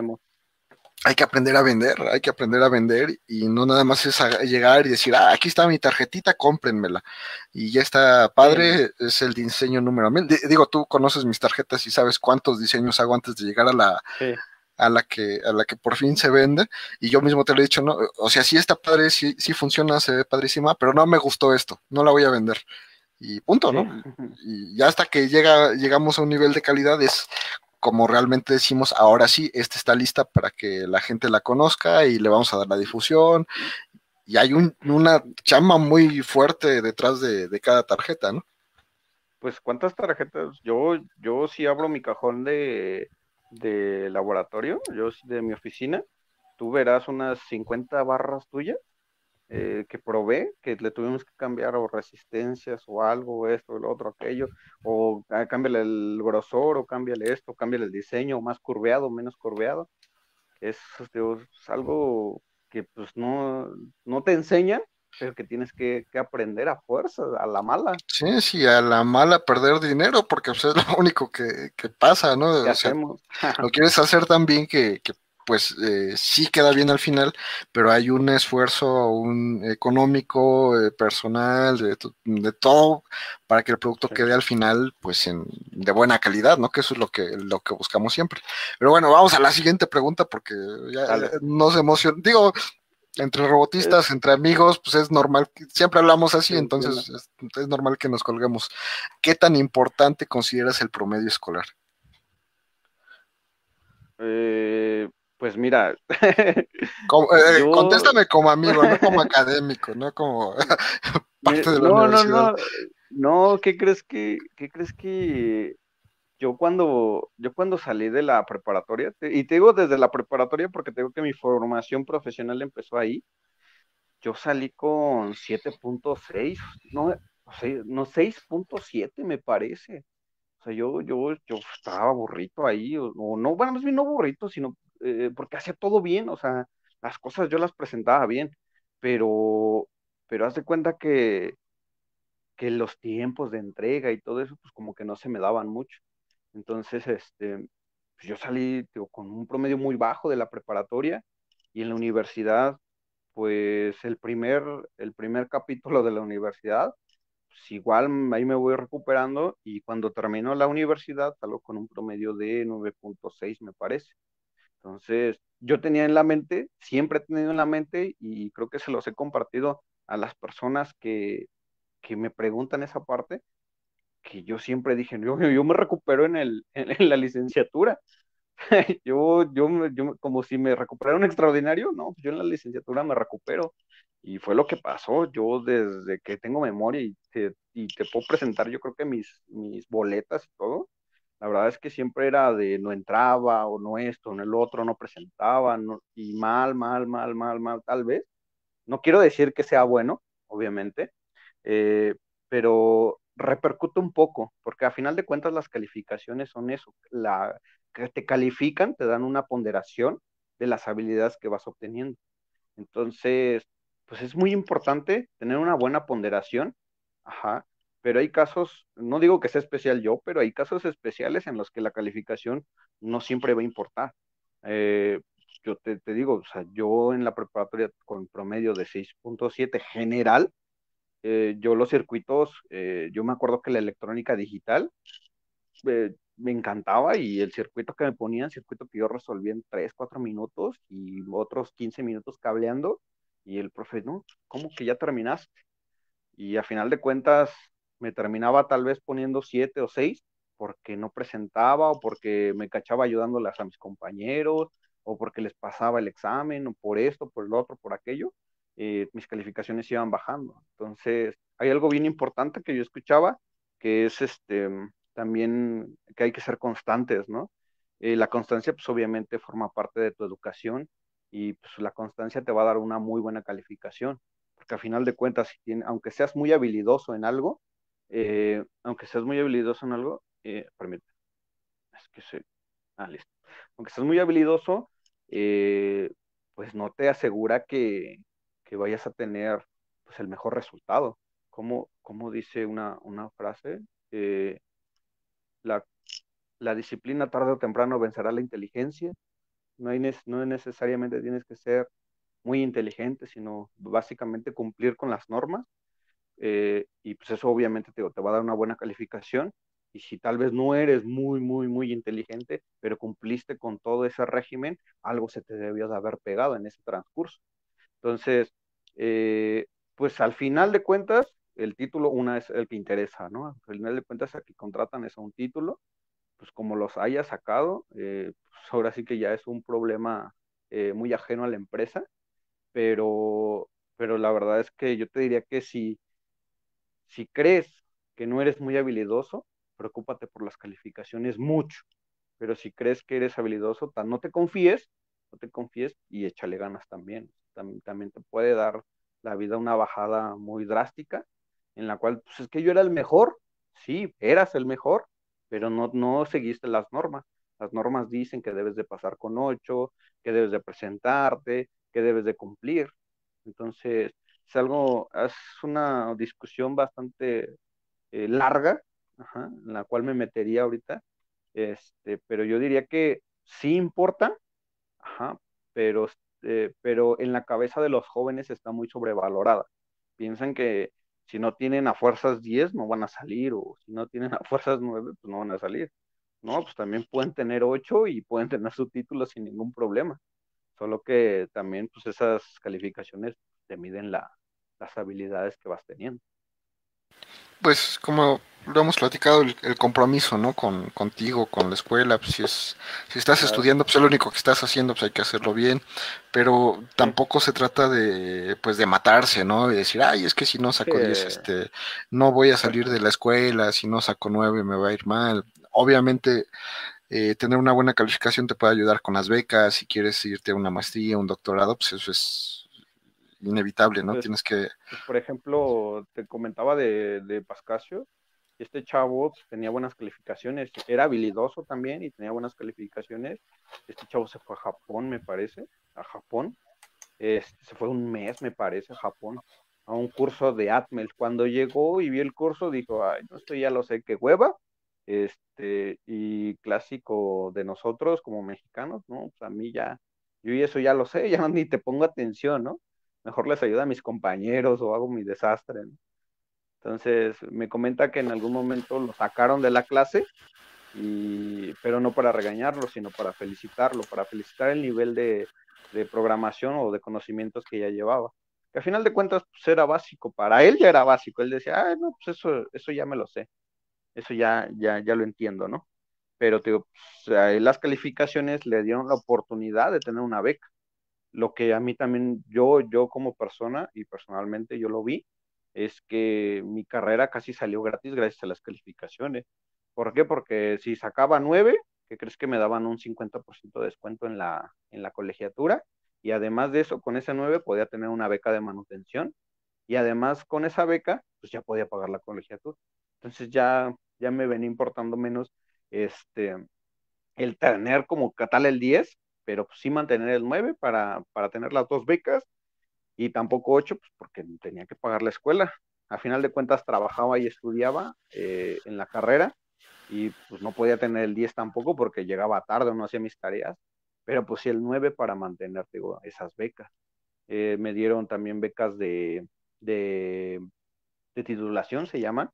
hay que aprender a vender, hay que aprender a vender y no nada más es llegar y decir, ah, aquí está mi tarjetita, cómprenmela. Y ya está padre, es el diseño número mil. Digo, tú conoces mis tarjetas y sabes cuántos diseños hago antes de llegar a la, a la que, a la que por fin se vende. Y yo mismo te lo he dicho, ¿no? O sea, sí está padre, sí, sí funciona, se ve padrísima, pero no me gustó esto, no la voy a vender y punto, ¿no? Y ya hasta que llega, llegamos a un nivel de calidad es como realmente decimos, ahora sí, esta está lista para que la gente la conozca y le vamos a dar la difusión. Y hay una chamba muy fuerte detrás de, cada tarjeta, ¿no? Pues cuántas tarjetas, yo, yo sí abro mi cajón de, de laboratorio, yo de mi oficina, tú verás unas 50 barras tuyas eh, que probé, que le tuvimos que cambiar o resistencias o algo, esto, lo otro, aquello, o ah, cámbiale el grosor, o cámbiale esto, cámbiale el diseño, más curveado, menos curveado. Es, es algo que pues no, no te enseñan, pero que tienes que, aprender a fuerza, a la mala. Sí, sí, a la mala perder dinero, porque pues, es lo único que, pasa, ¿no? lo quieres hacer tan bien que, que pues eh, sí queda bien al final, pero hay un esfuerzo un económico, eh, personal, de, todo, para que el producto quede al final, pues, en, de buena calidad, ¿no? Que eso es lo que, lo que buscamos siempre. Pero bueno, vamos a la siguiente pregunta, porque ya nos emociona. Digo, entre robotistas, entre amigos, pues es normal, siempre hablamos así, entonces es, es normal que nos colguemos. ¿Qué tan importante consideras el promedio escolar? Eh, pues mira. Eh, contéstame como amigo, no como académico, no como parte de la no, universidad. No, no, no, ¿qué crees que, qué crees que yo cuando, yo cuando salí de la preparatoria, y te digo desde la preparatoria porque tengo que mi formación profesional empezó ahí, yo salí con 7.6, no, no 6.7 me parece. O sea, yo, yo, yo estaba burrito ahí, o, no, bueno, más bien no burrito, sino eh, porque hacía todo bien, o sea, las cosas yo las presentaba bien, pero, pero haz de cuenta que, que los tiempos de entrega y todo eso, pues como que no se me daban mucho. Entonces, este, pues yo salí con un promedio muy bajo de la preparatoria y en la universidad, pues el primer, el primer capítulo de la universidad, pues igual ahí me voy recuperando y cuando termino la universidad salgo con un promedio de 9.6 me parece. Entonces, yo tenía en la mente, siempre he tenido en la mente y creo que se los he compartido a las personas que, me preguntan esa parte, que yo siempre dije, yo, yo me recupero en, el, en, la licenciatura. yo, yo, yo, como si me recuperara un extraordinario, no, yo en la licenciatura me recupero. Y fue lo que pasó. Yo desde que tengo memoria y te, y te puedo presentar, yo creo que mis, mis boletas y todo, la verdad es que siempre era de no entraba o no esto, no el otro, no presentaba, y mal, mal, mal, mal, mal, tal vez. No quiero decir que sea bueno, obviamente, eh, pero repercute un poco, porque a final de cuentas las calificaciones son eso, la, que te califican, te dan una ponderación de las habilidades que vas obteniendo. Entonces, pues es muy importante tener una buena ponderación, ajá, pero hay casos, no digo que sea especial yo, pero hay casos especiales en los que la calificación no siempre va a importar. Eh, yo te, digo, o sea, yo en la preparatoria con promedio de 6.7 general, eh, yo los circuitos, eh, yo me acuerdo que la electrónica digital me encantaba y el circuito que me ponían, circuito que yo resolvía en 3, 4 minutos y otros 15 minutos cableando y el profe, no, ¿cómo que ya terminaste? Y a final de cuentas, me terminaba tal vez poniendo siete o seis porque no presentaba o porque me cachaba ayudándolas a mis compañeros o porque les pasaba el examen, o por esto, por el otro, por aquello, eh, mis calificaciones iban bajando. Entonces, hay algo bien importante que yo escuchaba, que es este también que hay que ser constantes, ¿no? Eh, la constancia, pues obviamente forma parte de tu educación y pues la constancia te va a dar una muy buena calificación, porque al final de cuentas, si aunque seas muy habilidoso en algo, eh, aunque seas muy habilidoso en algo, eh, permíteme, es que se, ah, listo, aunque seas muy habilidoso, eh, pues no te asegura que, que, vayas a tener pues el mejor resultado. Como, como dice una, una frase, la, la disciplina tarde o temprano vencerá la inteligencia. No, hay, no necesariamente tienes que ser muy inteligente, sino básicamente cumplir con las normas. Eh, y pues eso obviamente te, te va a dar una buena calificación. Y si tal vez no eres muy, muy, muy inteligente, pero cumpliste con todo ese régimen, algo se te debió de haber pegado en ese transcurso. Entonces, eh, pues al final de cuentas, el título, una es el que interesa, ¿no? Al final de cuentas, a que contratan es a un título, pues como los haya sacado, eh, pues ahora sí que ya es un problema muy ajeno a la empresa, pero, pero la verdad es que yo te diría que si, si crees que no eres muy habilidoso, preocúpate por las calificaciones mucho. Pero si crees que eres habilidoso, no te confíes, no te confíes y échale ganas también. también. También te puede dar la vida una bajada muy drástica, en la cual, pues es que yo era el mejor, sí, eras el mejor, pero no, no seguiste las normas. Las normas dicen que debes de pasar con ocho, que debes de presentarte, que debes de cumplir. Entonces, es algo, es una discusión bastante eh, larga, en la cual me metería ahorita, este, pero yo diría que sí importa, pero, eh, pero en la cabeza de los jóvenes está muy sobrevalorada. Piensan que si no tienen a fuerzas 10 no van a salir, o si no tienen a fuerzas 9, pues no van a salir. No, pues también pueden tener 8 y pueden tener su título sin ningún problema. Solo que también pues esas calificaciones te miden la, las habilidades que vas teniendo. Pues como lo hemos platicado, el, compromiso, ¿no? Con, contigo, con la escuela, pues si, es, si estás estudiando, pues es lo único que estás haciendo, pues hay que hacerlo bien, pero tampoco se trata de, pues de matarse, ¿no? Y decir, ay, es que si no saco 10, este, no voy a salir de la escuela, si no saco 9 me va a ir mal. Obviamente, eh, tener una buena calificación te puede ayudar con las becas, si quieres irte a una maestría, un doctorado, pues eso es inevitable, ¿no? Tienes que... Pues, por ejemplo, te comentaba de, de Pascasio, este chavo pues, tenía buenas calificaciones, era habilidoso también y tenía buenas calificaciones. Este chavo se fue a Japón, me parece, a Japón. Este, se fue un mes, me parece, a Japón, a un curso de Atmel. Cuando llegó y vio el curso, dijo, ay, no, esto ya lo sé, qué hueva. Este, y clásico de nosotros como mexicanos, ¿no? Pues a mí ya, yo y eso ya lo sé, ya ni te pongo atención, ¿no? Mejor les ayuda a mis compañeros o hago mi desastre. Entonces me comenta que en algún momento lo sacaron de la clase, y, pero no para regañarlo, sino para felicitarlo, para felicitar el nivel de, programación o de conocimientos que ya llevaba. Que al final de cuentas pues, era básico, para él ya era básico, él decía, ah, no, pues eso, eso ya me lo sé, eso ya, ya, ya lo entiendo, ¿no? Pero digo, pues, las calificaciones le dieron la oportunidad de tener una beca lo que a mí también, yo, yo como persona y personalmente yo lo vi, es que mi carrera casi salió gratis gracias a las calificaciones. ¿Por qué? Porque si sacaba nueve, ¿qué crees que me daban un 50% de descuento en la, en la colegiatura? Y además de eso, con ese nueve podía tener una beca de manutención. Y además con esa beca, pues ya podía pagar la colegiatura. Entonces ya, ya me venía importando menos este, el tener como tal el 10 pero sí mantener el 9 para, para tener las dos becas y tampoco 8, pues porque tenía que pagar la escuela. A final de cuentas trabajaba y estudiaba eh, en la carrera y pues no podía tener el 10 tampoco porque llegaba tarde o no hacía mis tareas, pero pues sí el 9 para mantener digo, esas becas. Eh, me dieron también becas de, de, de titulación, se llaman,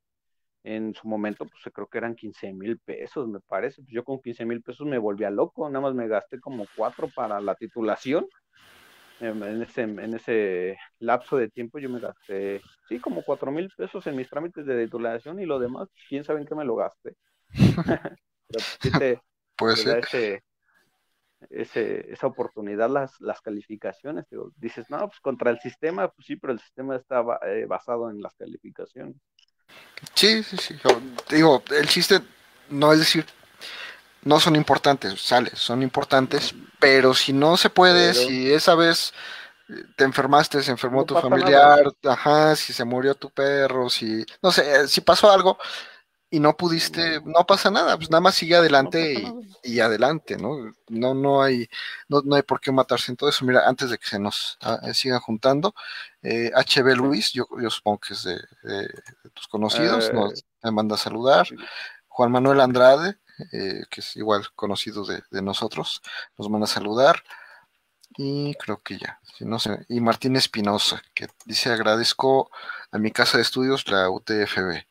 en su momento, pues creo que eran 15 mil pesos, me parece. Pues yo con 15 mil pesos me volvía loco, nada más me gasté como cuatro para la titulación. En ese, en ese lapso de tiempo yo me gasté, sí, como cuatro mil pesos en mis trámites de titulación y lo demás, quién sabe en qué me lo gasté. Puede ser. ese, esa oportunidad las, las calificaciones. dices, no, pues contra el sistema, pues sí, pero el sistema está eh, basado en las calificaciones. Sí, sí, sí. digo, el chiste no es decir, no son importantes, sale, son importantes, pero si no se puede, si esa vez eh, te enfermaste, se enfermó tu familiar, ajá, si se murió tu perro, si, no sé, si pasó algo, y no pudiste, no pasa nada, pues nada más sigue adelante y, adelante, ¿no? No, no hay, no, no, hay por qué matarse en todo eso. Mira, antes de que se nos ah, eh, sigan juntando, eh, HB Luis, yo, yo supongo que es de, tus conocidos, eh, nos me manda a saludar. Juan Manuel Andrade, eh, que es igual conocido de, de, nosotros, nos manda a saludar. Y creo que ya, si no sé, y Martín Espinosa, que dice agradezco a mi casa de estudios, la UTFB.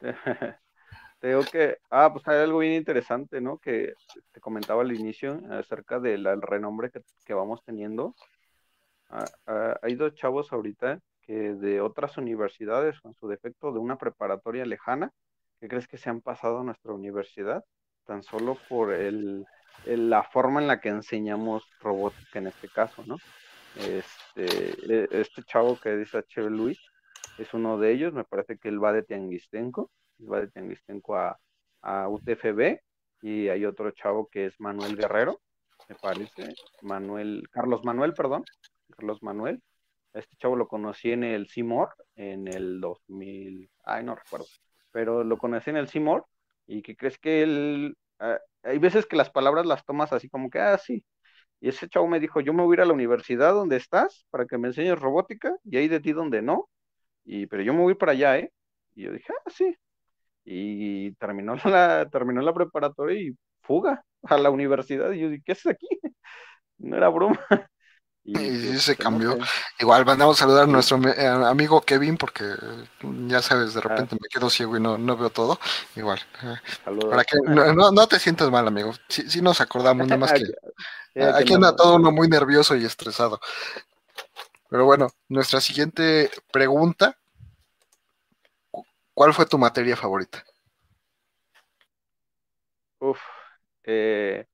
Te que, ah, pues hay algo bien interesante, ¿no? Que te comentaba al inicio acerca del renombre que, vamos teniendo. Ah, ah, hay dos chavos ahorita que de otras universidades, en su defecto de una preparatoria lejana, que crees que se han pasado a nuestra universidad, tan solo por el, la forma en la que enseñamos robótica en este caso, ¿no? Este, e, este chavo que dice H. Luis, es uno de ellos, me parece que él va de Tianguistenco, va de Tianguistenco a, a UTFB, y hay otro chavo que es Manuel Guerrero, me parece, Manuel, Carlos Manuel, perdón, Carlos Manuel, este chavo lo conocí en el CIMOR en el 2000, ay, no recuerdo, pero lo conocí en el CIMOR, y que crees que él, hay veces que las palabras las tomas así como que, ah, sí, y ese chavo me dijo, yo me voy a ir a la universidad donde estás para que me enseñes robótica, y ahí de ti donde no, y, pero yo me voy para allá, ¿eh? Y yo dije, ah, sí. Y terminó la, terminó la preparatoria y fuga a la universidad. Y yo dije, ¿qué es aquí? No era broma. Y, sí, se cambió. Igual mandamos a saludar a nuestro eh, amigo Kevin, porque ya sabes, de repente ah. me quedo ciego y no, no veo todo. Igual. Eh, para que no, no, te sientas mal, amigo. Sí, nos acordamos, nada más que aquí anda todo uno muy nervioso y estresado. Pero bueno, nuestra siguiente pregunta. ¿Cuál fue tu materia favorita? Uf, eh,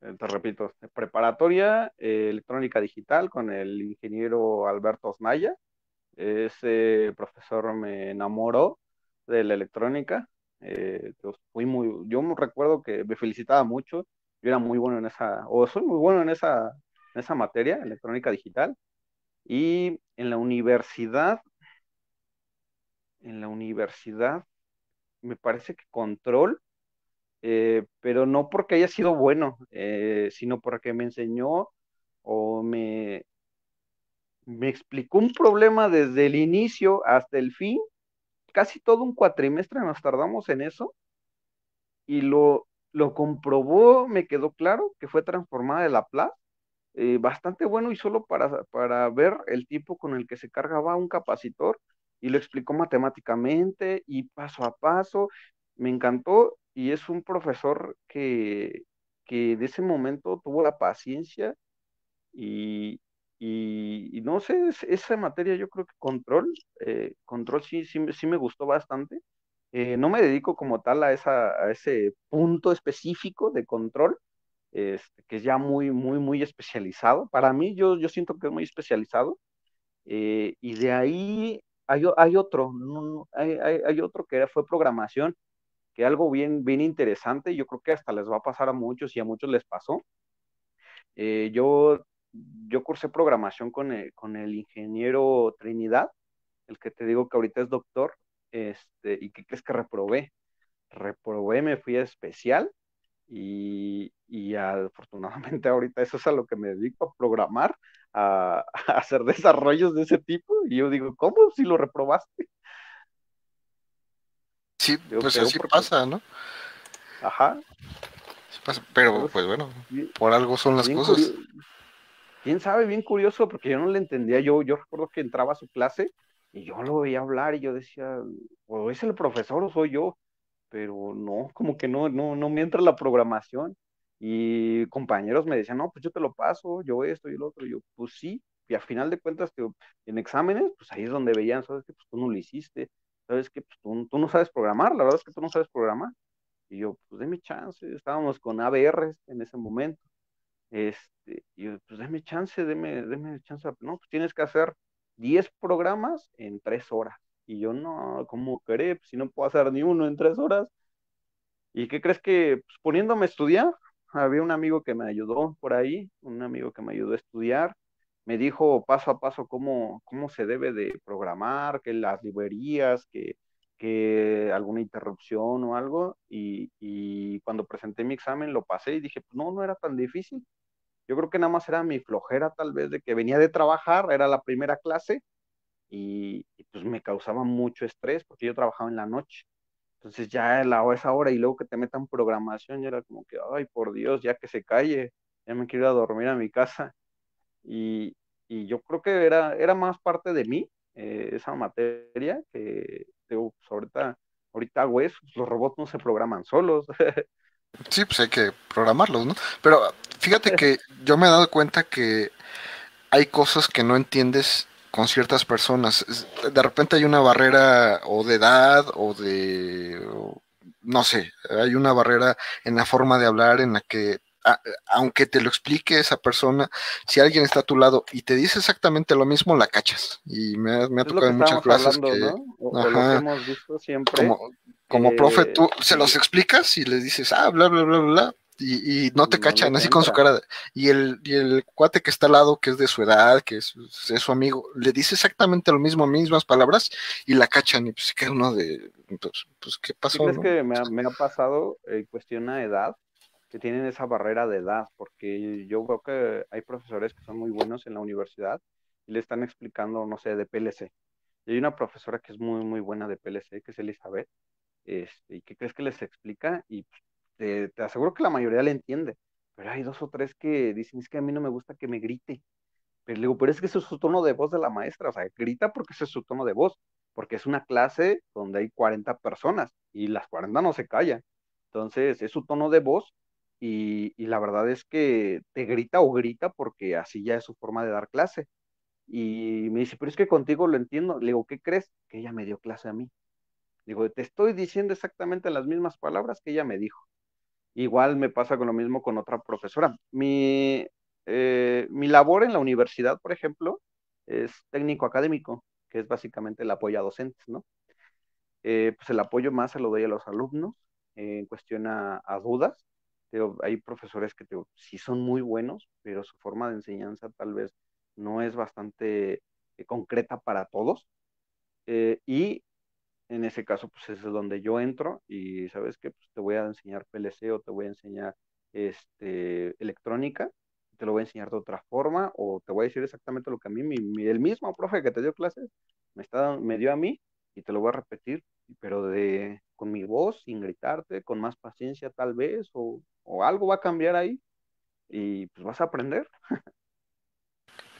te repito, preparatoria, eh, electrónica digital con el ingeniero Alberto Osmaya. Ese profesor me enamoró de la electrónica. Eh, fui muy, yo me recuerdo que me felicitaba mucho. Yo era muy bueno en esa, o soy muy bueno en esa, en esa materia, electrónica digital. Y en la universidad, en la universidad, me parece que control, eh, pero no porque haya sido bueno, eh, sino porque me enseñó o me, me explicó un problema desde el inicio hasta el fin. Casi todo un cuatrimestre nos tardamos en eso y lo, lo comprobó, me quedó claro que fue transformada de la eh, bastante bueno y solo para, para ver el tipo con el que se cargaba un capacitor y lo explicó matemáticamente y paso a paso. Me encantó y es un profesor que, que de ese momento tuvo la paciencia y, y, no sé, esa materia yo creo que control, eh, control sí, sí, sí, me gustó bastante. Eh, no me dedico como tal a, esa, a ese punto específico de control, este, que es ya muy, muy, muy especializado. Para mí, yo, yo siento que es muy especializado. Eh, y de ahí hay, hay otro, hay, otro que fue programación, que algo bien, bien interesante, yo creo que hasta les va a pasar a muchos y a muchos les pasó. Eh, yo, yo cursé programación con el, con el ingeniero Trinidad, el que te digo que ahorita es doctor, este, y que crees que reprobé. Reprobé, me fui a especial y, y afortunadamente ahorita eso es a lo que me dedico, a programar, a, hacer desarrollos de ese tipo. Y yo digo, ¿cómo si lo reprobaste? Sí, pues así pasa, ¿no? Ajá. pero pues bueno, por algo son las cosas. Quién sabe, bien curioso, porque yo no le entendía. Yo, yo recuerdo que entraba a su clase y yo lo veía hablar y yo decía, o es el profesor o soy yo pero no, como que no, no, no me entra la programación. Y compañeros me decían, no, pues yo te lo paso, yo esto y lo otro. Y yo, pues sí, y a final de cuentas, que en exámenes, pues ahí es donde veían, sabes que pues tú no lo hiciste, sabes que pues, tú, tú, no sabes programar, la verdad es que tú no sabes programar. Y yo, pues déme chance, estábamos con ABR en ese momento. Este, y yo, pues déme chance, déme, déme chance. No, pues tienes que hacer 10 programas en 3 horas. Y yo, no, ¿cómo queré? Pues si no puedo hacer ni uno en 3 horas. ¿Y qué crees que, pues, poniéndome a estudiar, había un amigo que me ayudó por ahí, un amigo que me ayudó a estudiar, me dijo paso a paso cómo, cómo se debe de programar, que las librerías, que, que alguna interrupción o algo, y, y, cuando presenté mi examen lo pasé y dije, pues no, no era tan difícil. Yo creo que nada más era mi flojera tal vez de que venía de trabajar, era la primera clase, y, y pues me causaba mucho estrés porque yo trabajaba en la noche. Entonces ya la, esa hora y luego que te metan programación, ya era como que, ay, por Dios, ya que se calle, ya me quiero ir a dormir a mi casa. Y, y yo creo que era, era más parte de mí, eh, esa materia, que digo, pues ahorita, ahorita hago eso, los robots no se programan solos. sí, pues hay que programarlos, ¿no? Pero fíjate que yo me he dado cuenta que hay cosas que no entiendes con ciertas personas. De repente hay una barrera o de edad o de, no sé, hay una barrera en la forma de hablar en la que aunque te lo explique esa persona, si alguien está a tu lado y te dice exactamente lo mismo, la cachas. Y me, ha tocado en muchas clases que, hemos visto siempre, como, como profe, tú se los explicas y les dices, ah, bla, bla, bla, bla, y, no te cachan así con su cara. Y el, y el cuate que está al lado, que es de su edad, que es, es, su amigo, le dice exactamente lo mismo, mismas palabras, y la cachan, y pues queda uno de, pues, pues ¿qué pasó? Que me ha, me ha pasado en cuestión de edad, que tienen esa barrera de edad, porque yo veo que hay profesores que son muy buenos en la universidad y le están explicando, no sé, de PLC. Y hay una profesora que es muy, muy buena de PLC, que es Elizabeth, este, y que crees que les explica y pues, te, aseguro que la mayoría le entiende, pero hay dos o tres que dicen, es que a mí no me gusta que me grite. Pero le digo, pero es que ese es su tono de voz de la maestra, o sea, grita porque ese es su tono de voz, porque es una clase donde hay 40 personas y las 40 no se callan. Entonces, es su tono de voz y, y, la verdad es que te grita o grita porque así ya es su forma de dar clase. Y me dice, pero es que contigo lo entiendo. Le digo, ¿qué crees? Que ella me dio clase a mí. Digo, te estoy diciendo exactamente las mismas palabras que ella me dijo. Igual me pasa con lo mismo con otra profesora. Mi, eh, mi labor en la universidad, por ejemplo, es técnico académico, que es básicamente el apoyo a docentes, ¿no? Eh, pues el apoyo más se lo doy a los alumnos en cuestión a, dudas. hay profesores que sí son muy buenos, pero su forma de enseñanza tal vez no es bastante eh, concreta para todos. y en ese caso, pues es donde yo entro y sabes que pues, te voy a enseñar PLC o te voy a enseñar este, electrónica, te lo voy a enseñar de otra forma o te voy a decir exactamente lo que a mí, mi, el mismo profe que te dio clases, me, está, me dio a mí y te lo voy a repetir, pero de, con mi voz, sin gritarte, con más paciencia tal vez, o, o algo va a cambiar ahí y pues vas a aprender.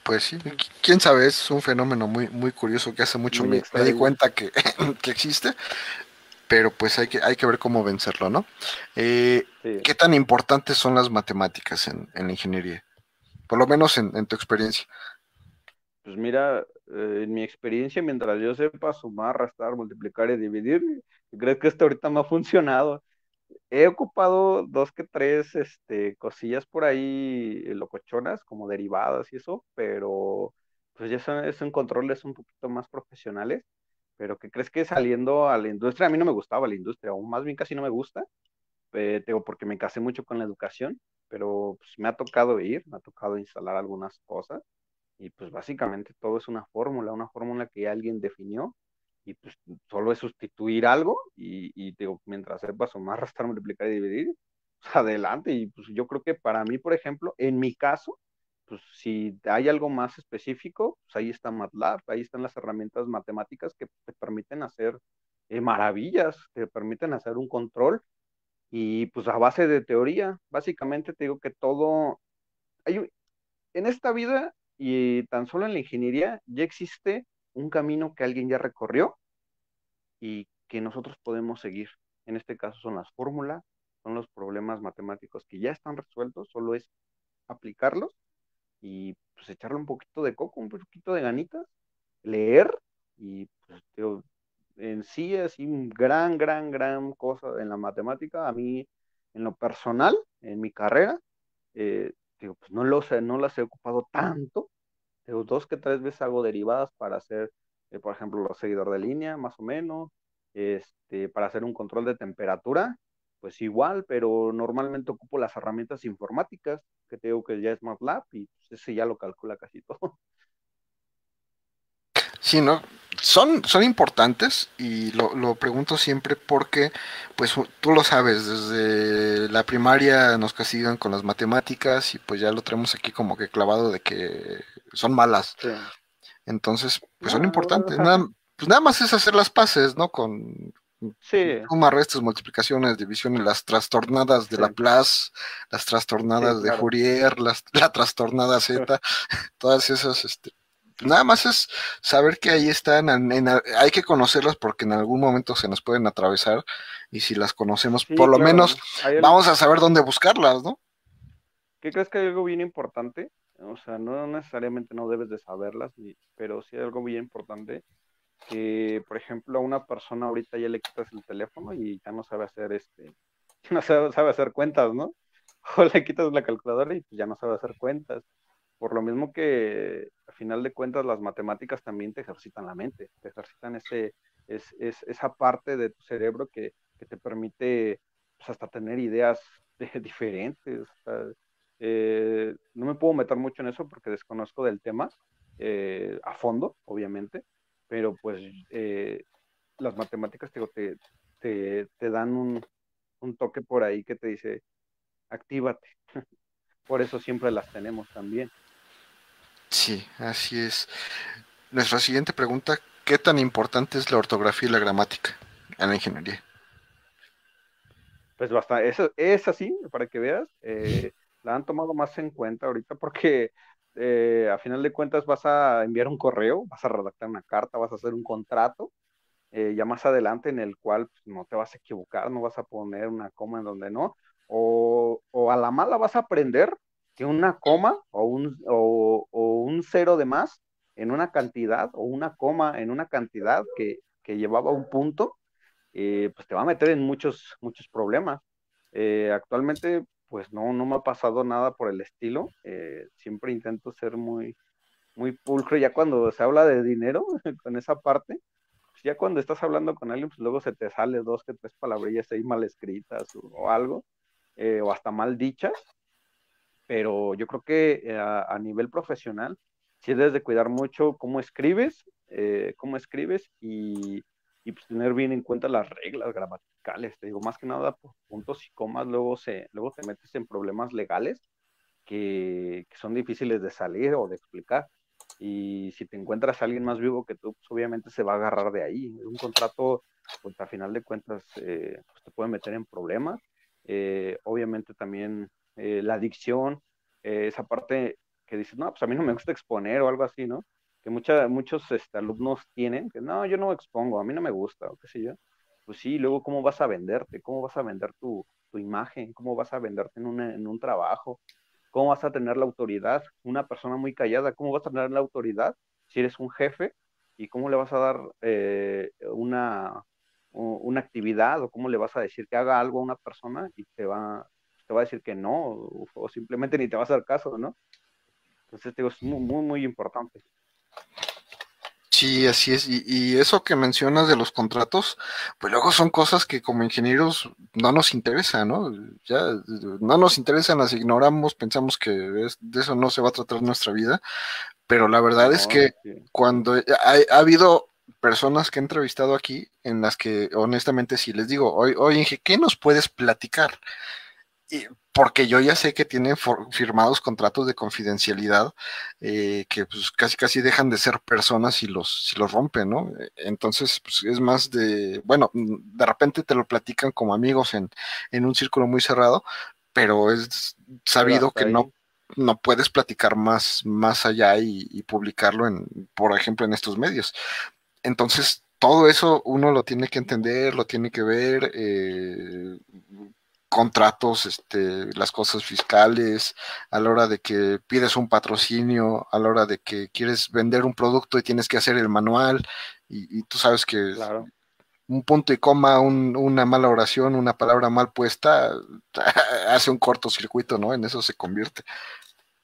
Pues sí, quién sabe, es un fenómeno muy, muy curioso que hace mucho me, di cuenta que, que, existe, pero pues hay que, hay que ver cómo vencerlo, ¿no? Eh, ¿Qué tan importantes son las matemáticas en, en la ingeniería? Por lo menos en, en tu experiencia. Pues mira, eh, en mi experiencia, mientras yo sepa sumar, restar, multiplicar y dividir, creo que esto ahorita me ha funcionado he ocupado dos que tres este, cosillas por ahí eh, locochonas, como derivadas y eso, pero pues ya son, son controles un poquito más profesionales. Pero que crees que saliendo a la industria, a mí no me gustaba la industria, o más bien casi no me gusta, eh, porque me casé mucho con la educación, pero pues, me ha tocado ir, me ha tocado instalar algunas cosas, y pues básicamente todo es una fórmula, una fórmula que alguien definió y pues solo es sustituir algo y, y digo, mientras sepas sumar, restar, multiplicar y dividir, pues adelante. Y pues yo creo que para mí, por ejemplo, en mi caso, pues si hay algo más específico, pues ahí está MATLAB, ahí están las herramientas matemáticas que te permiten hacer eh, maravillas, te permiten hacer un control y pues a base de teoría, básicamente te digo que todo, hay, en esta vida y tan solo en la ingeniería ya existe un camino que alguien ya recorrió y que nosotros podemos seguir. En este caso son las fórmulas, son los problemas matemáticos que ya están resueltos, solo es aplicarlos y pues echarle un poquito de coco, un poquito de ganitas, leer y pues en sí es un gran, gran, gran cosa en la matemática. A mí, en lo personal, en mi carrera, eh, digo, pues no, lo sé, no las he ocupado tanto. Dos que tres veces hago derivadas para hacer, eh, por ejemplo, los seguidor de línea, más o menos, este, para hacer un control de temperatura, pues igual, pero normalmente ocupo las herramientas informáticas, que te digo que ya es MATLAB y ese ya lo calcula casi todo. Sí, ¿no? Son, son importantes y lo, lo, pregunto siempre porque, pues tú lo sabes, desde la primaria nos castigan con las matemáticas y pues ya lo tenemos aquí como que clavado de que son malas. Entonces, pues son importantes. Nada, pues nada más es hacer las paces, ¿no? Con sí. suma, restos, multiplicaciones, divisiones, las trastornadas de Laplace, las trastornadas de Fourier, las, la trastornada Z, todas esas, este, nada más es saber que ahí están, hay que conocerlas porque en algún momento se nos pueden atravesar y si las conocemos, por lo menos vamos a saber dónde buscarlas, ¿no? ¿Qué crees que hay algo bien importante? O sea, no necesariamente no debes de saberlas, pero sí hay algo bien importante que, por ejemplo, a una persona ahorita ya le quitas el teléfono y ya no sabe hacer este, no sabe, sabe hacer cuentas, ¿no? O le quitas la calculadora y pues ya no sabe hacer cuentas por lo mismo que a final de cuentas las matemáticas también te ejercitan la mente, te ejercitan ese, es, esa parte de tu cerebro que, te permite pues, hasta tener ideas diferentes. Eh, no me puedo meter mucho en eso porque desconozco del tema eh, a fondo, obviamente, pero pues eh, las matemáticas te, te, te dan un, un toque por ahí que te dice, actívate. por eso siempre las tenemos también. Sí, así es. Nuestra siguiente pregunta, ¿qué tan importante es la ortografía y la gramática en la ingeniería? Pues bastante, eso es así, para que veas, eh, la han tomado más en cuenta ahorita porque eh, a final de cuentas vas a enviar un correo, vas a redactar una carta, vas a hacer un contrato, eh, ya más adelante en el cual pues, no te vas a equivocar, no vas a poner una coma en donde no, o, o a la mala vas a aprender que una coma o un, o, un cero de más en una cantidad o una coma en una cantidad que, llevaba un punto, eh, pues te va a meter en muchos, muchos problemas. Actualmente, pues no, no me ha pasado nada por el estilo. Eh, siempre intento ser muy, muy pulcro. Ya cuando se habla de dinero, con esa parte, pues ya cuando estás hablando con alguien, pues luego se te sale dos que tres palabrillas ahí mal escritas o algo, o hasta mal dichas pero yo creo que eh, a, nivel profesional sí debes de cuidar mucho cómo escribes, eh, cómo escribes y, pues tener bien en cuenta las reglas gramaticales. Te digo, más que nada por puntos y comas, luego, se, luego te metes en problemas legales que, son difíciles de salir o de explicar. Y si te encuentras a alguien más vivo que tú, pues obviamente se va a agarrar de ahí. Un contrato, pues a final de cuentas, eh, pues te puede meter en problemas. obviamente también eh, la adicción, eh, esa parte que dices, no, pues a mí no me gusta exponer o algo así, ¿no? Que mucha, muchos este, alumnos tienen, que no, yo no expongo, a mí no me gusta, o qué sé yo. Pues sí, luego cómo vas a venderte, cómo vas a vender tu, tu imagen, cómo vas a venderte en, en un trabajo, cómo vas a tener la autoridad. Una persona muy callada, ¿cómo vas a tener la autoridad si eres un jefe? ¿Y cómo le vas a dar eh, una, una actividad o cómo le vas a decir que haga algo a una persona y te va, te va a decir que no, o, simplemente ni te va a hacer caso, ¿no? Entonces, digo, es muy, muy, muy importante. Sí, así es. Y, eso que mencionas de los contratos, pues luego son cosas que como ingenieros no nos interesan, ¿no? Ya no nos interesan, las ignoramos, pensamos que de eso no se va a tratar nuestra vida, pero la verdad es que cuando ha, habido personas que he entrevistado aquí en las que honestamente si les digo, oye, oye, ¿qué nos puedes platicar? Porque yo ya sé que tienen firmados contratos de confidencialidad eh, que pues casi casi dejan de ser personas si los, si los rompen, ¿no? Entonces, pues es más de, bueno, de repente te lo platican como amigos en, en un círculo muy cerrado, pero es sabido que no, no puedes platicar más, más allá y, publicarlo en, por ejemplo, en estos medios. Entonces, todo eso uno lo tiene que entender, lo tiene que ver, eh, contratos, este, las cosas fiscales, a la hora de que pides un patrocinio, a la hora de que quieres vender un producto y tienes que hacer el manual, y, tú sabes que un punto y coma, una mala oración, una palabra mal puesta, hace un cortocircuito, ¿no? En eso se convierte.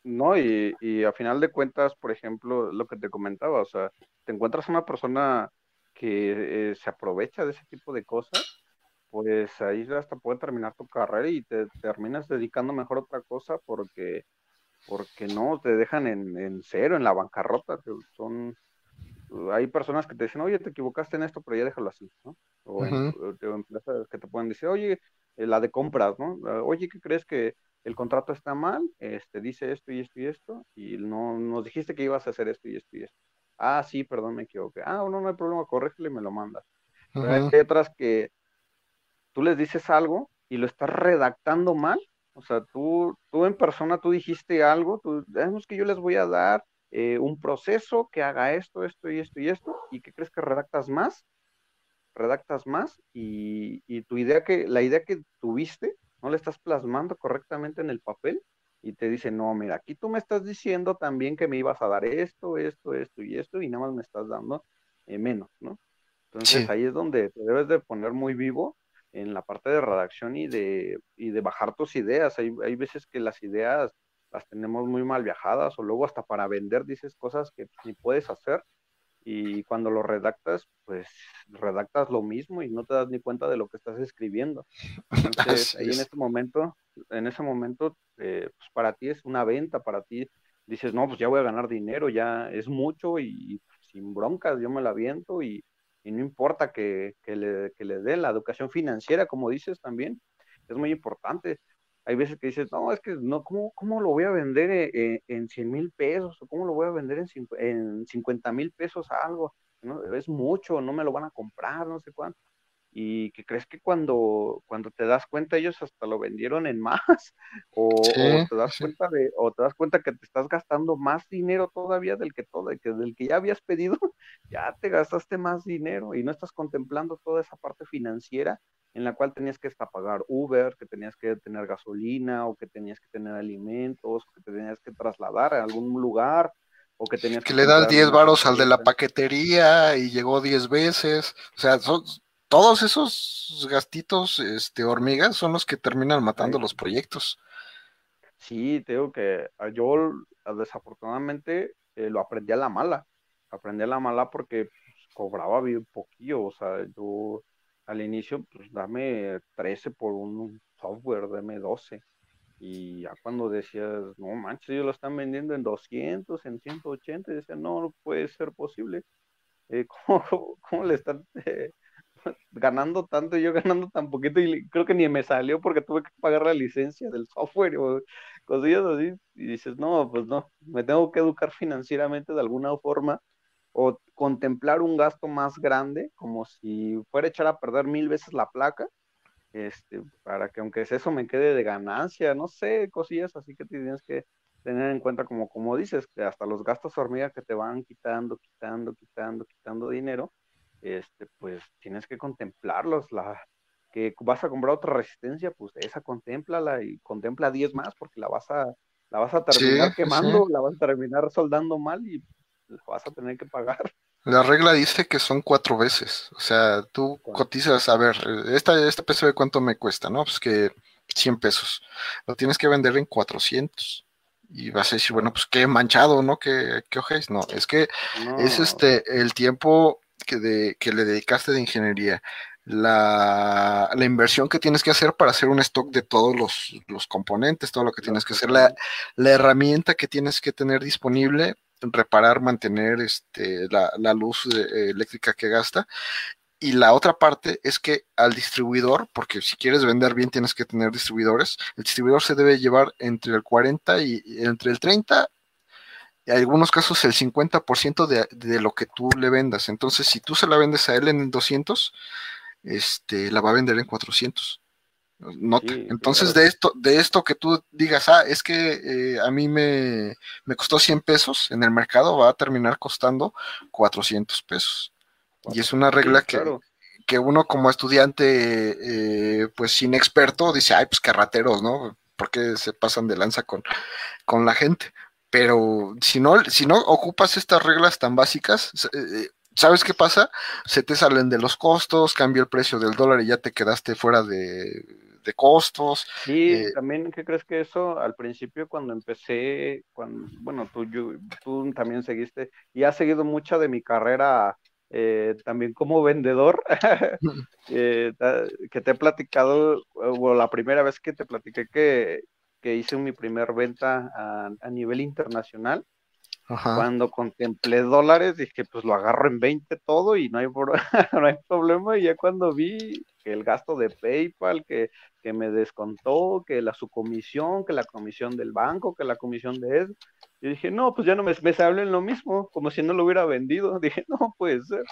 No, y, y a final de cuentas, por ejemplo, lo que te comentaba, o sea, te encuentras una persona que eh, se aprovecha de ese tipo de cosas, pues ahí hasta puede terminar tu carrera y te terminas dedicando mejor a otra cosa porque, porque no, te dejan en, en cero, en la bancarrota. Son, hay personas que te dicen, oye, te equivocaste en esto, pero ya déjalo así, ¿no? O, en, empresas que te pueden decir, oye, eh, la de compras, ¿no? Ah, oye, ¿qué crees que el contrato está mal? Este, dice esto y esto y esto, y no nos dijiste que ibas a hacer esto y esto y esto. Ah, sí, perdón, me equivoqué. Ah, no, no hay problema, corrígelo y me lo mandas. Hay otras que tú les dices algo y lo estás redactando mal. O sea, tú, tú en persona, tú dijiste algo, tú, es que yo les voy a dar eh, un proceso que haga esto, esto y esto y esto, y que crees que redactas más, redactas más, y, y tu idea que, la idea que tuviste, no la estás plasmando correctamente en el papel, y te dice, no, mira, aquí tú me estás diciendo también que me ibas a dar esto, esto, esto y esto, y nada más me estás dando eh, menos, ¿no? Entonces ahí es donde te debes de poner muy vivo en la parte de redacción y de, y de bajar tus ideas. Hay, hay veces que las ideas las tenemos muy mal viajadas o luego hasta para vender dices cosas que ni puedes hacer y cuando lo redactas, pues redactas lo mismo y no te das ni cuenta de lo que estás escribiendo. Entonces, ahí en ese momento, en ese momento, eh, pues para ti es una venta, para ti dices, no, pues ya voy a ganar dinero, ya es mucho y, sin broncas, yo me la aviento y, y no importa que, que, le, que le dé la educación financiera, como dices también, es muy importante hay veces que dices, no, es que no, ¿cómo, cómo lo voy a vender en, eh, en 100 mil pesos? ¿O cómo lo voy a vender en, en 50 mil pesos algo? ¿no? Es mucho, no me lo van a comprar, no sé cuánto. Y que crees que cuando, cuando te das cuenta ellos hasta lo vendieron en más, o, te das cuenta de, o te das cuenta que te estás gastando más dinero todavía del que todo, que del que ya habías pedido, ya te gastaste más dinero y no estás contemplando toda esa parte financiera en la cual tenías que hasta pagar Uber, que tenías que tener gasolina, o que tenías que tener alimentos, o que te tenías que trasladar a algún lugar, o que tenías que... que le das 10 varos al de la paquetería y llegó 10 veces, o sea, son, todos esos gastitos, este, hormigas, son los que terminan matando los proyectos. Sí, te digo que ah, yo ah, desafortunadamente eh, lo aprendí a la mala, aprendí a la mala porque pues, cobraba bien poquillo, o sea, yo al inicio, pues dame 13 por un software, dame 12. Y ya cuando decías, no manches, ellos lo están vendiendo en 200, en 180, y decía, no, no puede ser posible. Eh, ¿cómo, le están eh, ganando tanto y yo ganando tan poquito? Y creo que ni me salió porque tuve que pagar la licencia del software o cosillas así. Y dices, no, pues no, me tengo que educar financieramente de alguna forma o contemplar un gasto más grande, como si fuera a echar a perder mil veces la placa, este, para que aunque eso me quede de ganancia, no sé, cosillas así que tienes que tener en cuenta como, como dices, que hasta los gastos hormiga que te van quitando, quitando, quitando, quitando dinero, este, pues tienes que contemplarlos, la que vas a comprar otra resistencia, pues esa contémplala y contempla 10 más porque la vas a la vas a terminar quemando, la vas a terminar soldando mal y vas a tener que pagar. La regla dice que son cuatro veces. O sea, tú cotizas, a ver, esta, este peso de cuánto me cuesta, ¿no? Pues que 100 pesos. Lo tienes que vender en 400. Y vas a decir, bueno, pues qué manchado, ¿no? ¿Qué, qué ojéis? No, es que es este el tiempo que, de, que le dedicaste de ingeniería. La, la, inversión que tienes que hacer para hacer un stock de todos los, los componentes, todo lo que tienes que hacer, la, la herramienta que tienes que tener disponible reparar, mantener este, la, la luz eh, eléctrica que gasta. Y la otra parte es que al distribuidor, porque si quieres vender bien tienes que tener distribuidores, el distribuidor se debe llevar entre el 40 y entre el 30 en algunos casos el 50% de, de lo que tú le vendas. Entonces, si tú se la vendes a él en 200, este, la va a vender en 400. Entonces, de esto, de esto que tú digas, ah, es que eh, a mí me, costó 100 pesos, en el mercado va a terminar costando 400 pesos. Y es una regla que, que uno como estudiante, eh, pues sin experto, dice, ay, pues carrateros, ¿no? Porque se pasan de lanza con, con la gente. Pero si no, si no ocupas estas reglas tan básicas, eh, ¿sabes qué pasa? Se te salen de los costos, cambia el precio del dólar y ya te quedaste fuera de, costos. Sí, eh, también, ¿qué crees que eso al principio cuando empecé, cuando, bueno, tú, tú también seguiste y has seguido mucha de mi carrera eh, también como vendedor, eh, que te he platicado, o la primera vez que te platiqué que, que hice mi primer venta a, nivel internacional. Cuando contemplé dólares, dije, pues lo agarro en 20 todo y no hay, no hay problema. Y ya cuando vi que el gasto de PayPal, que, que me descontó, que la su comisión, que la comisión del banco, que la comisión de eso, yo dije, no, pues ya no me, me hablen lo mismo, como si no lo hubiera vendido. Dije, no puede ser.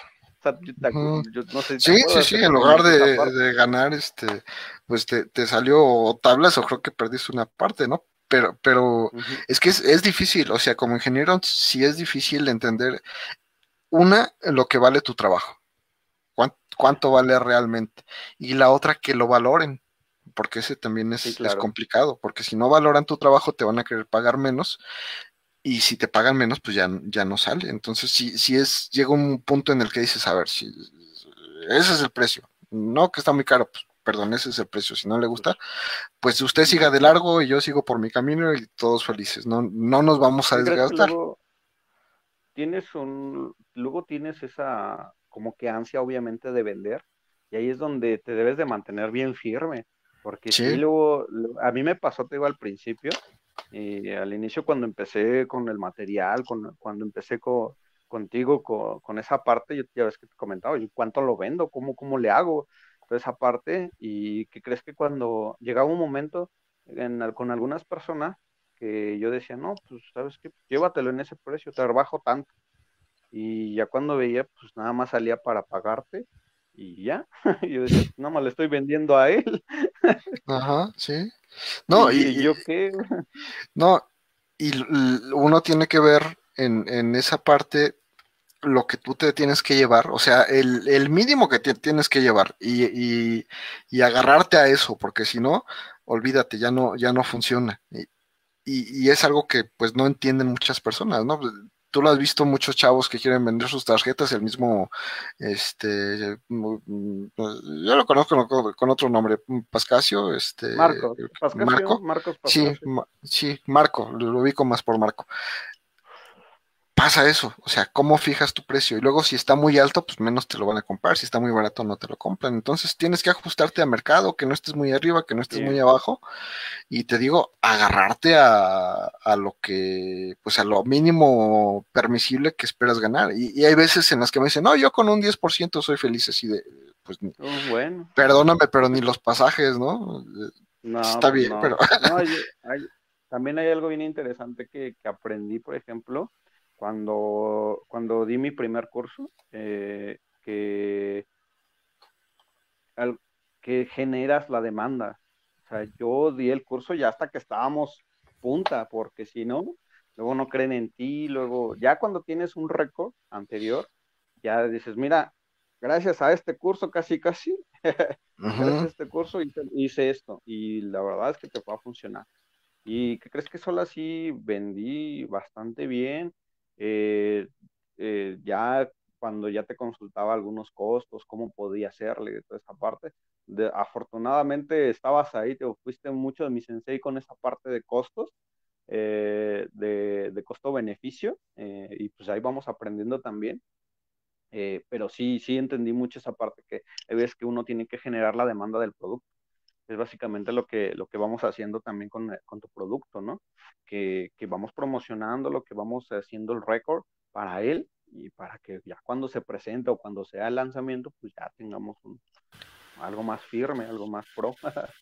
Sí, sí, sí, en lugar de, ganar, este, pues te, te, salió tablas o creo que perdiste una parte, ¿no? Pero, pero es que es, es, difícil, o sea, como ingeniero sí es difícil entender, una, lo que vale tu trabajo, cuánto, vale realmente, y la otra, que lo valoren, porque ese también es, es complicado, porque si no valoran tu trabajo te van a querer pagar menos y si te pagan menos, pues ya, ya no sale. Entonces, si, si es, llega un punto en el que dices, a ver, si ese es el precio, no que está muy caro, pues perdón, ese es el precio, si no le gusta, pues usted siga de largo y yo sigo por mi camino y todos felices, no, no nos vamos a desgastar. tienes un, luego tienes esa como que ansia obviamente de vender y ahí es donde te debes de mantener bien firme, porque si luego, a mí me pasó, te digo, al principio, y al inicio cuando empecé con el material, cuando empecé contigo con, esa parte, yo ya ves que te comentaba, ¿y cuánto lo vendo? ¿Cómo, cómo le hago? Toda esa parte, y que crees que cuando llegaba un momento con algunas personas que yo decía, no, pues sabes qué, llévatelo en ese precio, te rebajo tanto. Y ya cuando veía, pues nada más salía para pagarte y ya. yo decía, nada más le estoy vendiendo a él. Ajá, sí. No, y, yo qué. No, y uno tiene que ver en, esa parte lo que tú te tienes que llevar, o sea, el, mínimo que te tienes que llevar y, y, agarrarte a eso, porque si no, olvídate, ya no, ya no funciona. Y, y, es algo que pues no entienden muchas personas, ¿no? Tú lo has visto muchos chavos que quieren vender sus tarjetas, el mismo, este, yo lo conozco con otro nombre, Pascasio, este, Marco, Marco, Marcos sí, sí, Marco, lo ubico más por Marco pasa eso, o sea, ¿cómo fijas tu precio? Y luego si está muy alto, pues menos te lo van a comprar, si está muy barato no te lo compran. Entonces tienes que ajustarte a mercado, que no estés muy arriba, que no estés muy abajo, y te digo, agarrarte a, lo que, pues a lo mínimo permisible que esperas ganar. Y, hay veces en las que me dicen, no, yo con un 10% soy feliz así de, pues, oh, bueno. perdóname, pero ni los pasajes, ¿no? No, Está pues bien, pero... también hay algo bien interesante que, que aprendí, por ejemplo, cuando, cuando di mi primer curso, eh, que, que generas la demanda. O sea, yo di el curso ya hasta que estábamos punta, porque si no, luego no creen en ti, luego ya cuando tienes un récord anterior, ya dices, mira, gracias a este curso casi casi, gracias a este curso hice, hice, esto y la verdad es que te va a funcionar. ¿Y qué crees que solo así vendí bastante bien? Eh, eh, ya cuando ya te consultaba algunos costos, cómo podía hacerle, toda esa parte. De, afortunadamente estabas ahí, te fuiste mucho de mi sensei con esa parte de costos, eh, de, costo-beneficio, y pues ahí vamos aprendiendo también. pero sí, sí entendí mucho esa parte que ves que uno tiene que generar la demanda del producto es básicamente lo que, lo que vamos haciendo también con, con tu producto, ¿no? Que, que, vamos promocionando lo que vamos haciendo el récord para él y para que ya cuando se presente o cuando sea el lanzamiento, pues ya tengamos un, algo más firme, algo más pro.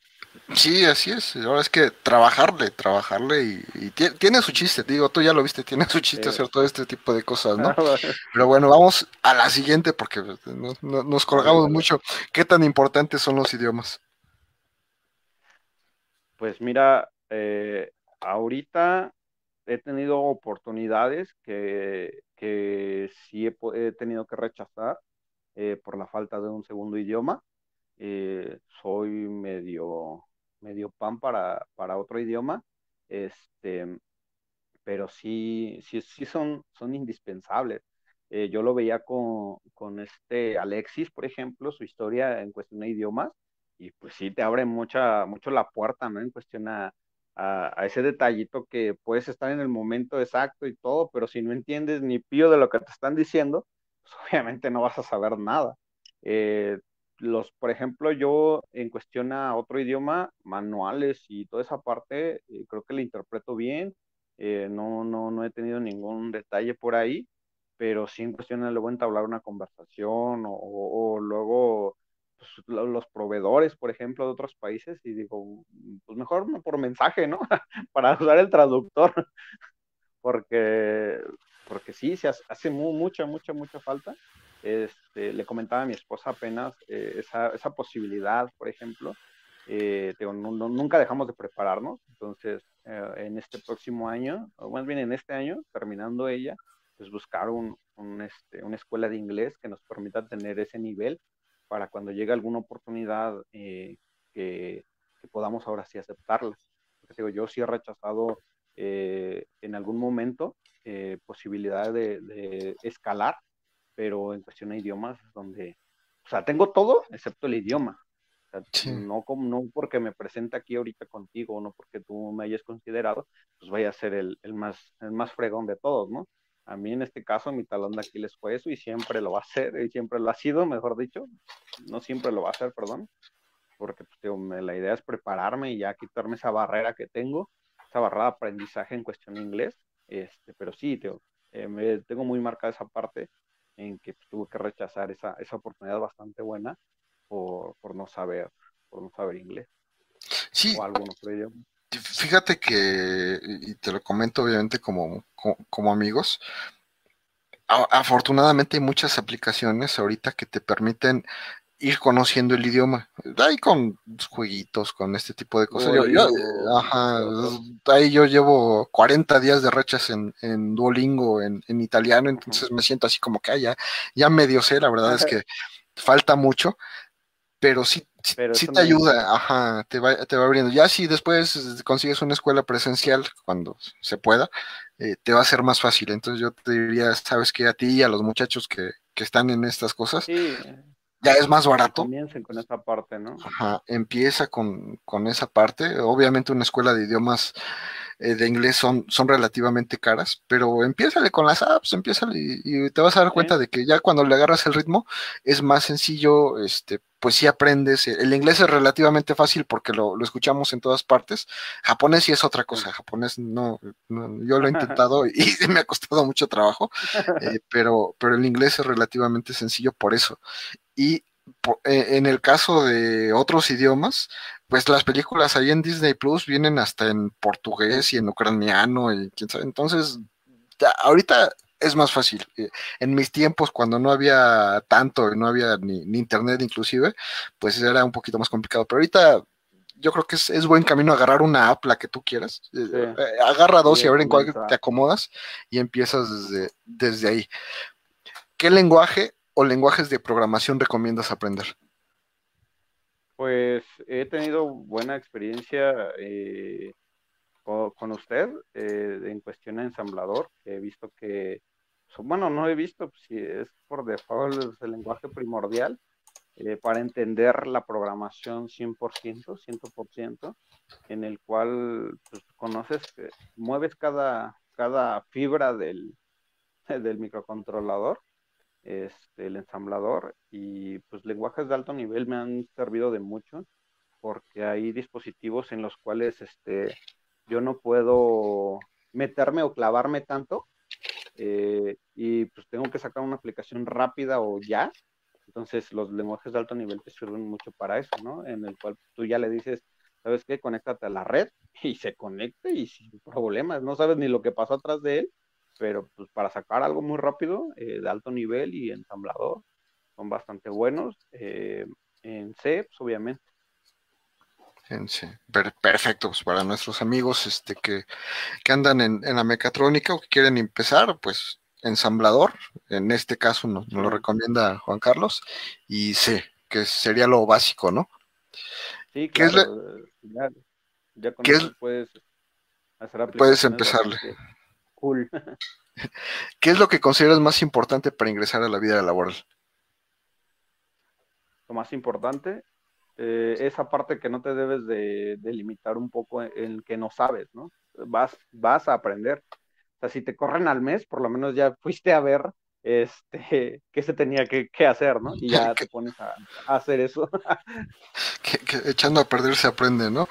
Sí, así es. Ahora es que trabajarle, trabajarle y, tiene, su chiste, digo, tú ya lo viste, tiene su chiste hacer todo este tipo de cosas, ¿no? Pero bueno, vamos a la siguiente porque nos, nos colgamos mucho. ¿Qué tan importantes son los idiomas? Pues mira, eh, ahorita he tenido oportunidades que, que sí he, tenido que rechazar eh, por la falta de un segundo idioma. Eh, soy medio, medio pan para, para otro idioma, este, pero sí, sí, sí son, son indispensables. Yo lo veía con, con, este Alexis, por ejemplo, su historia en cuestión de idiomas, y pues sí te abre mucha, mucho la puerta, ¿no? En cuestión a, a, ese detallito que puedes estar en el momento exacto y todo, pero si no entiendes ni pío de lo que te están diciendo, pues obviamente no vas a saber nada. Eh, los, por ejemplo, yo en cuestión a otro idioma, manuales y toda esa parte, eh, creo que la interpreto bien, eh, no, no, no he tenido ningún detalle por ahí, pero sí en cuestión de luego entablar una conversación o, luego pues, los proveedores, por ejemplo, de otros países y digo, pues mejor por mensaje, ¿no? Para usar el traductor, porque, porque sí, se hace mucha, mucha, mucha falta. Este, le comentaba a mi esposa apenas eh, esa, esa, posibilidad, por ejemplo. Eh, nunca dejamos de prepararnos, entonces eh, en este próximo año, o más bien en este año, terminando ella, pues buscar un, un, este, una escuela de inglés que nos permita tener ese nivel para cuando llegue alguna oportunidad que, que, podamos ahora sí aceptarla. Porque digo, yo sí he rechazado en algún momento posibilidad de, de, escalar pero en cuestión de idiomas donde, o sea, tengo todo excepto el idioma. no, como, no porque me presente aquí ahorita contigo, no porque tú me hayas considerado, pues vaya a ser el, el, más, el más fregón de todos, ¿no? A mí en este caso mi talón de Aquiles fue eso y siempre lo va a ser, y siempre lo ha sido, mejor dicho, no siempre lo va a hacer, perdón, porque pues, la idea es prepararme y ya quitarme esa barrera que tengo, esa barrera de aprendizaje en cuestión de inglés, este, pero sí, eh, me, tengo muy marcada esa parte en que pues, tuvo que rechazar esa, esa oportunidad bastante buena por, por, no saber por no saber inglés sí, o algún otro idioma. Fíjate que, y te lo comento obviamente como, como, amigos, afortunadamente hay muchas aplicaciones ahorita que te permiten ir conociendo el idioma. Ahí con jueguitos, con este tipo de cosas. yo, ajá, ahí yo llevo 40 días de rechas en, en Duolingo, en, en, italiano, entonces me siento así como que ah, ya, ya medio sé, la verdad es que falta mucho, pero sí, sí, te ayuda, ajá, te va, te va abriendo. Ya si después consigues una escuela presencial, cuando se pueda, eh, te va a ser más fácil. Entonces yo te diría, sabes que a ti y a los muchachos que, que están en estas cosas, sí ya es más barato. Comiencen con esa parte, ¿no? Ajá, empieza con, con esa parte. Obviamente una escuela de idiomas eh, de inglés son, son relativamente caras, pero empiézale con las apps, empiézale y, te vas a dar cuenta de que ya cuando le agarras el ritmo es más sencillo, este, pues sí aprendes. El inglés es relativamente fácil porque lo, escuchamos en todas partes. Japonés sí es otra cosa, japonés no, yo lo he intentado y, me ha costado mucho trabajo, eh, pero, pero el inglés es relativamente sencillo por eso. Y en el caso de otros idiomas, pues las películas ahí en Disney Plus vienen hasta en portugués y en ucraniano y quién sabe. Entonces, ahorita es más fácil. Eh, en mis tiempos, cuando no había tanto y no había ni, internet inclusive, pues era un poquito más complicado. Pero ahorita yo creo que es, buen camino agarrar una app, la que tú quieras. Eh, agarra dos y a ver en cuál te acomodas y empiezas desde, desde ahí. ¿Qué lenguaje o lenguajes de programación recomiendas aprender? Pues he tenido buena experiencia eh, con, usted eh, en cuestión de ensamblador. He visto que, bueno, no he visto pues, si es por default el lenguaje primordial eh, para entender la programación 100%, 100%, en el cual pues, conoces, mueves cada, cada fibra del, del microcontrolador este, el ensamblador y pues lenguajes de alto nivel me han servido de mucho porque hay dispositivos en los cuales este, yo no puedo meterme o clavarme tanto eh, y pues tengo que sacar una aplicación rápida o ya. Entonces los lenguajes de alto nivel te sirven mucho para eso, ¿no? En el cual tú ya le dices, ¿sabes qué? Conéctate a la red y se conecte y sin problemas, no sabes ni lo que pasó atrás de él pero pues para sacar algo muy rápido, eh, de alto nivel y ensamblador, son bastante buenos. Eh, en C, pues, obviamente. En C. perfecto, pues para nuestros amigos este, que, andan en, la mecatrónica o que quieren empezar, pues ensamblador, en este caso nos, lo recomienda Juan Carlos, y C, que sería lo básico, ¿no? Sí, claro. ya, con eso puedes hacer Puedes empezarle cool. ¿Qué es lo que consideras más importante para ingresar a la vida laboral? Lo más importante, eh, esa parte que no te debes de, limitar un poco en, que no sabes, ¿no? Vas, vas a aprender. O sea, si te corren al mes, por lo menos ya fuiste a ver este, qué se tenía que, hacer, ¿no? Y ya te pones a, hacer eso. que, echando a perder se aprende, ¿no?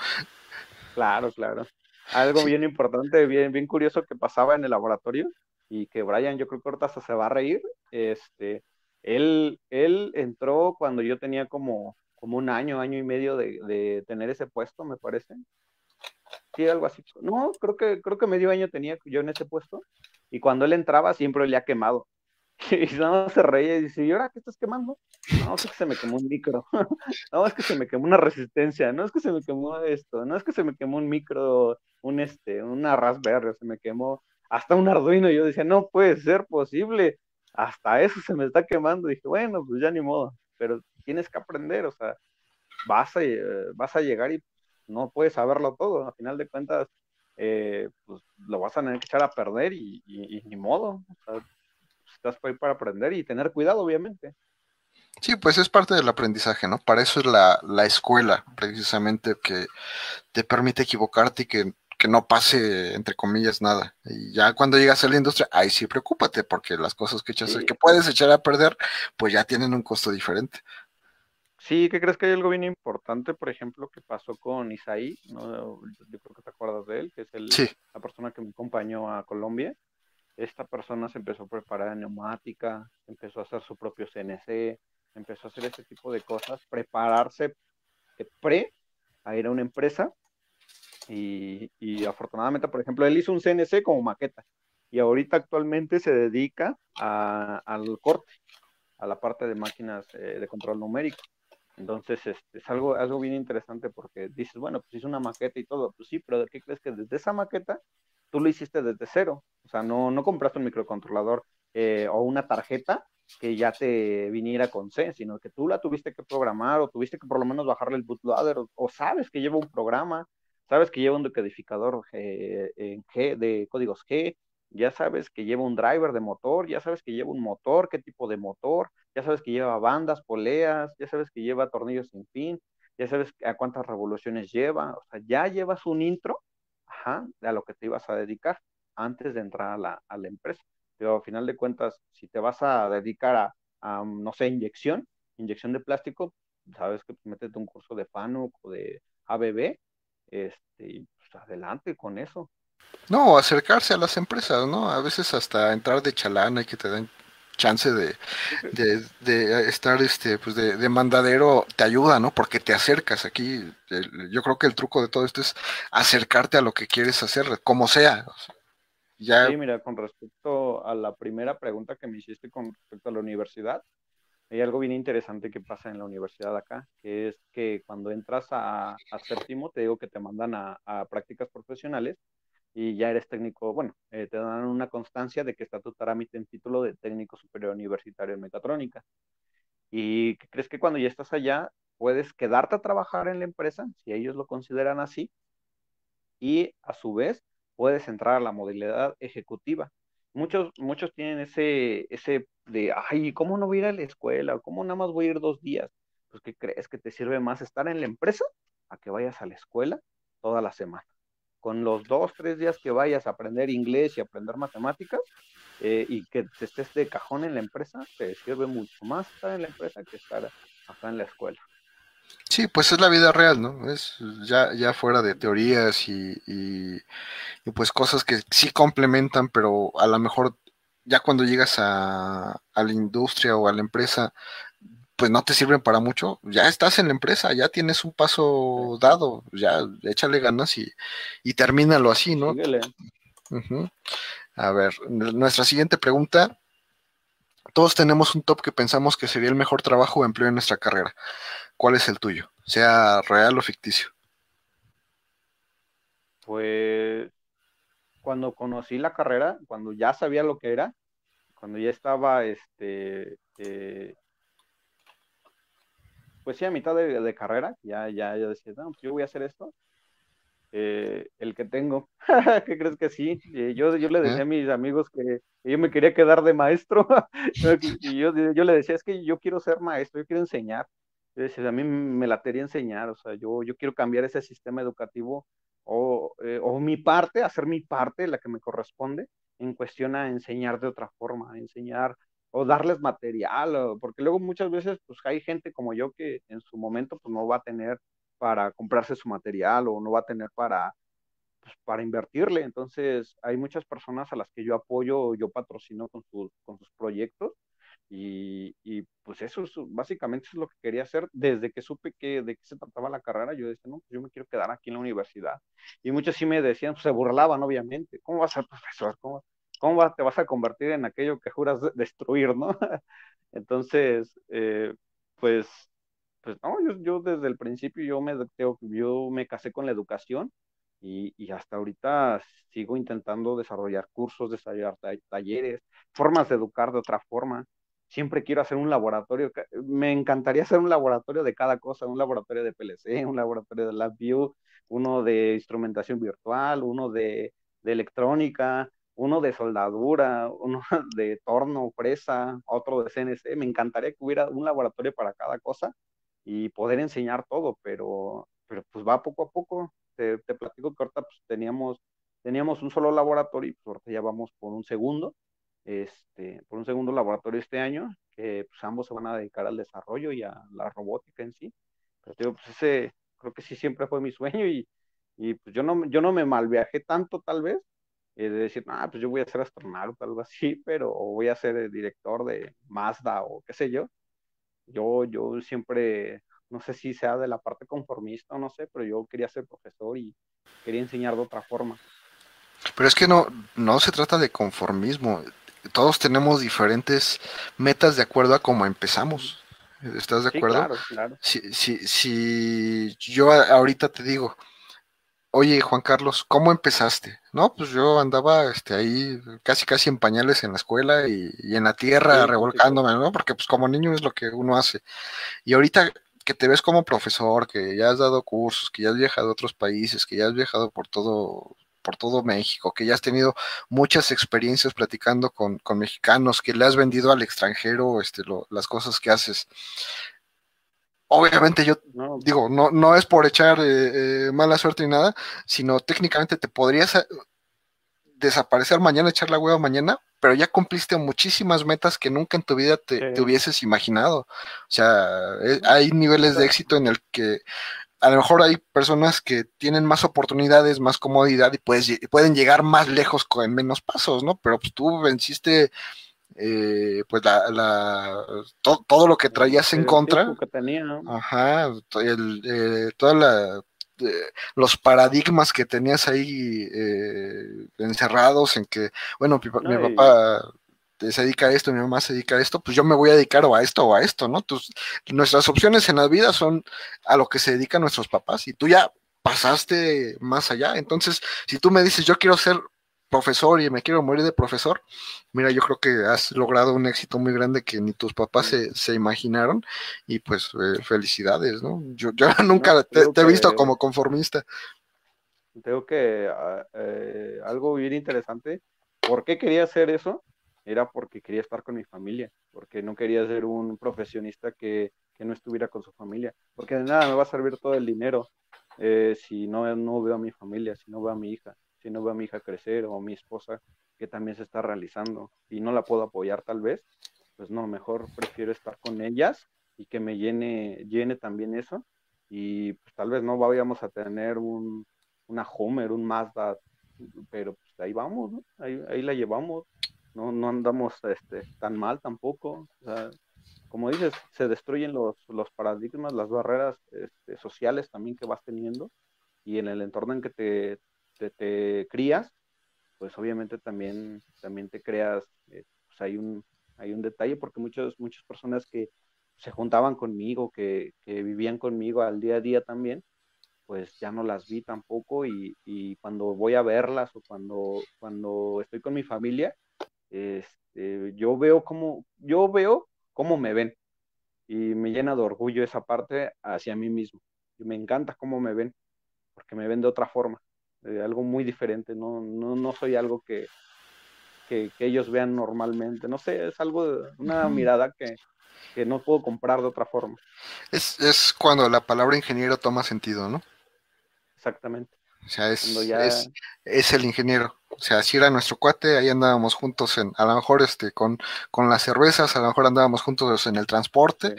Claro, claro. Algo bien importante, bien, bien curioso que pasaba en el laboratorio y que Brian, yo creo que ahorita se va a reír. Este, él, él entró cuando yo tenía como, como un año, año y medio de, tener ese puesto, me parece. Sí, algo así. No, creo que, creo que medio año tenía yo en ese puesto. Y cuando él entraba, siempre le ha quemado. Y no se reía y dice, ¿y ahora qué estás quemando? No, es que se me quemó un micro. No, es que se me quemó una resistencia. No es que se me quemó esto. No es que se me quemó un micro, un este, una Raspberry. Se me quemó hasta un Arduino. Y yo decía, no puede ser posible. Hasta eso se me está quemando. dije, bueno, pues ya ni modo. Pero tienes que aprender. O sea, vas a, eh, vas a llegar y no puedes saberlo todo. A final de cuentas, eh, pues lo vas a tener que echar a perder y, y ni modo. O sea, estás para aprender y tener cuidado, obviamente. Sí, pues es parte del aprendizaje, ¿no? Para eso es la, escuela, precisamente, que te permite equivocarte y que, no pase, entre comillas, nada. Y ya cuando llegas a la industria, ahí sí preocúpate, porque las cosas que, echas, que puedes echar a perder, pues ya tienen un costo diferente. Sí, ¿qué crees que hay algo bien importante, por ejemplo, que pasó con Isaí? ¿no? Yo creo que te acuerdas de él, que es el, la persona que me acompañó a Colombia esta persona se empezó a preparar en neumática, empezó a hacer su propio CNC, empezó a hacer este tipo de cosas, prepararse pre a ir a una empresa y, afortunadamente, por ejemplo, él hizo un CNC como maqueta y ahorita actualmente se dedica al corte, a la parte de máquinas eh, de control numérico. Entonces, este, es algo, algo bien interesante porque dices, bueno, pues hizo una maqueta y todo, pues sí, pero ¿de qué crees que desde esa maqueta tú lo hiciste desde cero. O sea, no, no compraste un microcontrolador eh, o una tarjeta que ya te viniera con C, sino que tú la tuviste que programar o tuviste que por lo menos bajarle el bootloader o, sabes que lleva un programa, sabes que lleva un decodificador en G de códigos G, ya sabes que lleva un driver de motor, ya sabes que lleva un motor, qué tipo de motor, ya sabes que lleva bandas, poleas, ya sabes que lleva tornillos sin fin, ya sabes a cuántas revoluciones lleva, o sea, ya llevas un intro a lo que te ibas a dedicar antes de entrar a la, a la empresa. Pero al final de cuentas, si te vas a dedicar a, no sé, inyección, inyección de plástico, sabes que pues, métete un curso de FANUC o de ABB, este, pues adelante con eso. No, acercarse a las empresas, ¿no? A veces hasta entrar de chalana y que te den chance de, de, estar este pues de, mandadero te ayuda, ¿no? Porque te acercas aquí. yo creo que el truco de todo esto es acercarte a lo que quieres hacer, como sea. ya... Sí, mira, con respecto a la primera pregunta que me hiciste con respecto a la universidad, hay algo bien interesante que pasa en la universidad acá, que es que cuando entras a, a séptimo, te digo que te mandan a prácticas profesionales y ya eres técnico, bueno, eh, te dan una constancia de que está tu trámite en título de técnico superior universitario en mecatrónica. ¿Y crees que cuando ya estás allá puedes quedarte a trabajar en la empresa, si ellos lo consideran así, y a su vez puedes entrar a la modalidad ejecutiva? Muchos, muchos tienen ese, ese de, ay, ¿cómo no voy a ir a la escuela? ¿Cómo nada más voy a ir dos días? Pues, ¿qué crees que te sirve más estar en la empresa a que vayas a la escuela toda la semana? Con los dos, tres días que vayas a aprender inglés y aprender matemáticas eh, y que te estés de cajón en la empresa, te sirve mucho más estar en la empresa que estar acá en la escuela. Sí, pues es la vida real, ¿no? Es ya, ya fuera de teorías y, y, pues cosas que sí complementan, pero a lo mejor ya cuando llegas a, a la industria o a la empresa pues no te sirven para mucho, ya estás en la empresa, ya tienes un paso dado, ya échale ganas y, y termínalo así, ¿no? A ver, nuestra siguiente pregunta. Todos tenemos un top que pensamos que sería el mejor trabajo o empleo en nuestra carrera. ¿Cuál es el tuyo? Sea real o ficticio. Pues cuando conocí la carrera, cuando ya sabía lo que era, cuando ya estaba este, eh, pues sí, a mitad de, carrera, ya, ya, ya decía, no, pues yo voy a hacer esto. eh, el que tengo. ¿Qué crees que sí? Eh, yo, yo le decía a mis amigos que, yo me quería quedar de maestro y yo, yo, le decía, es que yo quiero ser maestro, yo quiero enseñar. a mí me latería enseñar, o sea, yo, yo quiero cambiar ese sistema educativo o, eh, o mi parte, hacer mi parte, la que me corresponde, en cuestión a enseñar de otra forma, a enseñar o darles material, porque luego muchas veces pues hay gente como yo que en su momento pues no va a tener para comprarse su material o no va a tener para, pues, para invertirle. Entonces, hay muchas personas a las que yo apoyo, yo patrocino con, con sus proyectos. Y, y, pues eso es, básicamente es lo que quería hacer desde que supe que de qué se trataba la carrera. Yo decía, no, pues yo me quiero quedar aquí en la universidad. Y muchos sí me decían, pues se burlaban, obviamente. ¿Cómo vas a ser profesor? ¿Cómo, cómo te vas a convertir en aquello que juras destruir, no? Entonces, eh, pues pues no, yo, desde el principio yo me, yo me casé con la educación y, hasta ahorita sigo intentando desarrollar cursos, desarrollar talleres, formas de educar de otra forma. Siempre quiero hacer un laboratorio, me encantaría hacer un laboratorio de cada cosa, un laboratorio de PLC, un laboratorio de LabVIEW, uno de instrumentación virtual, uno de electrónica, uno de soldadura, uno de torno, presa, otro de CNC. Me encantaría que hubiera un laboratorio para cada cosa y poder enseñar todo, pero, pero pues va poco a poco. Te, te platico que ahorita pues, teníamos, teníamos un solo laboratorio y pues ahorita ya vamos por un segundo, este, por un segundo laboratorio este año, que pues ambos se van a dedicar al desarrollo y a la robótica en sí. Pero digo, pues ese creo que sí siempre fue mi sueño y, y pues yo no, yo no me malviajé tanto tal vez, de decir, ah, pues yo voy a ser astronauta, algo así, pero voy a ser el director de Mazda o qué sé yo yo, yo siempre, no sé si sea de la parte conformista o no sé, pero yo quería ser profesor y quería enseñar de otra forma. Pero es que no, no se trata de conformismo. Todos tenemos diferentes metas de acuerdo a cómo empezamos. ¿Estás de acuerdo? claro, claro. Si, si, si yo ahorita te digo, oye Juan Carlos, ¿cómo empezaste? No, pues yo andaba este, ahí casi casi en pañales en la escuela y, en la tierra revolcándome, ¿no? Porque pues como niño es lo que uno hace. Y ahorita que te ves como profesor, que ya has dado cursos, que ya has viajado a otros países, que ya has viajado por todo, por todo México, que ya has tenido muchas experiencias platicando con, con mexicanos, que le has vendido al extranjero este, las cosas que haces obviamente yo digo, no, no es por echar eh, eh, mala suerte ni nada, sino técnicamente te podrías eh, desaparecer mañana, echar la hueva mañana, pero ya cumpliste muchísimas metas que nunca en tu vida te, hubieses imaginado. O sea, hay niveles de éxito en el que a lo mejor hay personas que tienen más oportunidades, más comodidad y puedes, pueden llegar más lejos con menos pasos, ¿no? Pero pues tú venciste eh, pues la, todo lo que traías en contra, ajá, el, eh, toda los paradigmas que tenías ahí eh, encerrados en que, bueno, mi, papá se dedica a esto, mi mamá se dedica a esto, pues yo me voy a dedicar o a esto o a esto, ¿no? nuestras opciones en la vida son a lo que se dedican nuestros papás y tú ya pasaste más allá. Entonces, si tú me dices, yo quiero ser profesor y me quiero morir de profesor, mira, yo creo que has logrado un éxito muy grande que ni tus papás se, imaginaron y pues eh, felicidades, ¿no? Yo, yo nunca te, he visto como conformista. Tengo que ah, eh, algo bien interesante. ¿Por qué quería hacer eso? Era porque quería estar con mi familia, porque no quería ser un profesionista que, no estuviera con su familia, porque de nada me va a servir todo el dinero eh, si no, no veo a mi familia, si no veo a mi hija si no veo a mi hija crecer o a mi esposa que también se está realizando y no la puedo apoyar tal vez, pues no, mejor prefiero estar con ellas y que me llene, llene también eso. Y pues tal vez no vayamos a tener un, una Homer, un Mazda, pero pues ahí vamos, ¿no? ahí, ahí la llevamos, no, no andamos este, tan mal tampoco, como dices, se destruyen los, los paradigmas, las barreras este, sociales también que vas teniendo y en el entorno en que te, te, crías, pues obviamente también, también te creas, eh, pues hay un, hay un detalle porque muchas, muchas personas que se juntaban conmigo, que, vivían conmigo al día a día también, pues ya no las vi tampoco y, cuando voy a verlas o cuando, cuando estoy con mi familia, este, yo veo cómo, yo veo cómo me ven y me llena de orgullo esa parte hacia mí mismo. Y me encanta cómo me ven porque me ven de otra forma, algo muy diferente, no, no, no soy algo que, que, ellos vean normalmente, no sé, es algo, una mirada que, que no puedo comprar de otra forma. Es, es cuando la palabra ingeniero toma sentido, ¿no? Exactamente. O sea, es, es, el ingeniero. O sea, si era nuestro cuate, ahí andábamos juntos en, a lo mejor este, con, con las cervezas, a lo mejor andábamos juntos en el transporte,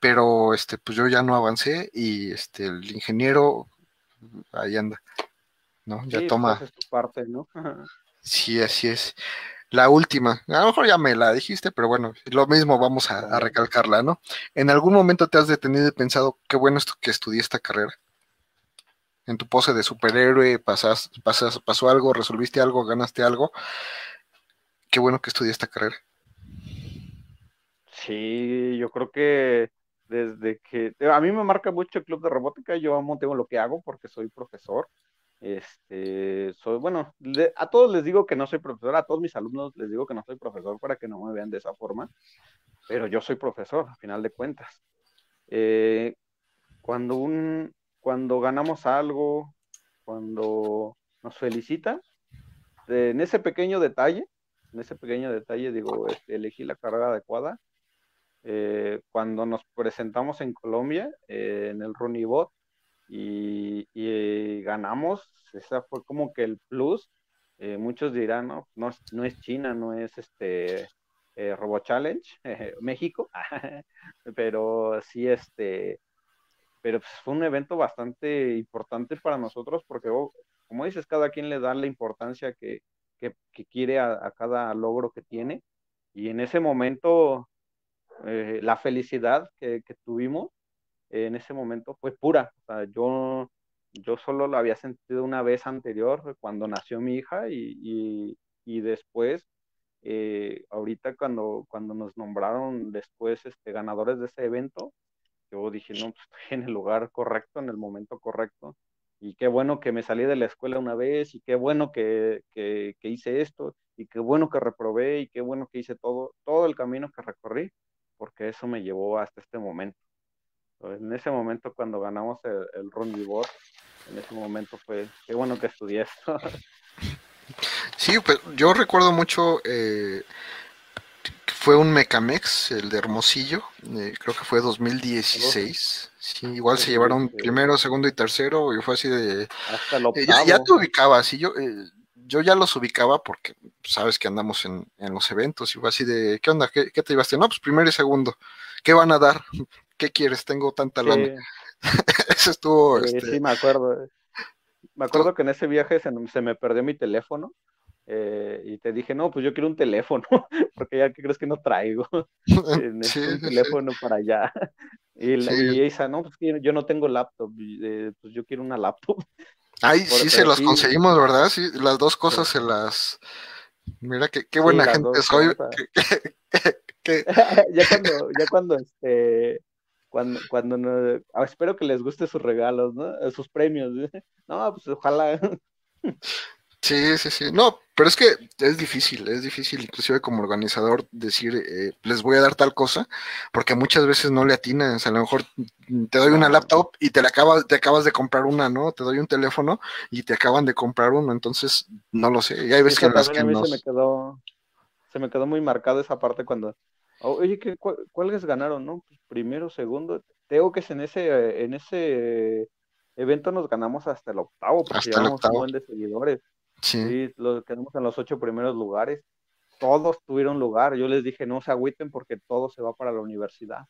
pero este, pues yo ya no avancé y este, el ingeniero ahí anda, ¿no? Ya pues, toma. parte, ¿no? sí, así es. La última, a lo mejor ya me la dijiste, pero bueno, lo mismo vamos a, a recalcarla, ¿no? ¿En algún momento te has detenido y pensado, qué bueno esto que estudié esta carrera? en tu pose de superhéroe, pasas, pasas, pasó algo, resolviste algo, ganaste algo. Qué bueno que estudié esta carrera. Sí, yo creo que desde que a mí me marca mucho el club de robótica, yo amo tengo lo que hago porque soy profesor. Este, soy bueno, a todos les digo que no soy profesor, a todos mis alumnos les digo que no soy profesor para que no me vean de esa forma, pero yo soy profesor, a final de cuentas. Eh, cuando un, cuando ganamos algo, cuando nos felicitan, en ese pequeño detalle, en ese pequeño detalle, digo, este, elegí la carrera adecuada. Eh, cuando nos presentamos en Colombia, eh, en el Runibot, y, y ganamos, esa fue como que el plus. Eh, muchos dirán, no, no, no, es China, no es este Robo Challenge, México, pero sí, este, pero pues, fue un evento bastante importante para nosotros porque, oh, como dices, cada quien le da la importancia que, quiere a, cada logro que tiene. Y en ese momento, eh, la felicidad que, tuvimos en ese momento fue pura. O sea, yo, yo solo lo había sentido una vez anterior cuando nació mi hija y, después, eh, ahorita cuando, cuando nos nombraron después este, ganadores de ese evento, yo dije, no, pues estoy en el lugar correcto, en el momento correcto. Y qué bueno que me salí de la escuela una vez, y qué bueno que, que, hice esto, y qué bueno que reprobé, y qué bueno que hice todo, todo el camino que recorrí, porque eso me llevó hasta este momento. En ese momento, cuando ganamos el, el en ese momento fue, qué bueno que estudié esto. Sí, pues yo recuerdo mucho eh, fue un Mecamex, el de Hermosillo, eh, creo que fue 2016. Sí, igual se llevaron primero, segundo y tercero, y fue así de. Hasta eh, ya, te ubicaba, sí, yo, eh, yo ya los ubicaba porque sabes que andamos en, los eventos, y fue así de, ¿qué onda? ¿Qué, te llevaste? No, pues primero y segundo. ¿Qué van a dar? ¿Qué quieres? Tengo tanta lana. Eso estuvo. Sí, este... sí, me acuerdo. Me acuerdo que en ese viaje se me perdió mi teléfono eh, y te dije, no, pues yo quiero un teléfono, porque ya que crees que no traigo un teléfono para allá. Y, esa, no, pues yo no tengo laptop, eh, pues yo quiero una laptop. Ay, sí, se los conseguimos, ¿verdad? Sí, las dos cosas se las... Mira, qué, qué buena gente soy. ya cuando, ya cuando, este, cuando, cuando no, ah, espero que les guste sus regalos, ¿no? Sus premios. No, pues ojalá. Sí, sí, sí. No, pero es que es difícil, es difícil inclusive como organizador decir, eh, les voy a dar tal cosa, porque muchas veces no le atinas, a lo mejor te doy una laptop y te, la acabas, te acabas de comprar una, ¿no? Te doy un teléfono y te acaban de comprar uno, entonces no lo sé. Y hay veces que, las que a mí se, me quedó, se me quedó muy marcado esa parte cuando, oye, ¿qué, ¿cuáles ganaron, no? Pues primero, segundo, tengo que en ese, en ese evento nos ganamos hasta el octavo, porque llevamos un buen de seguidores. Sí. los quedamos en los ocho primeros lugares. Todos tuvieron lugar. Yo les dije, no se agüiten porque todo se va para la universidad.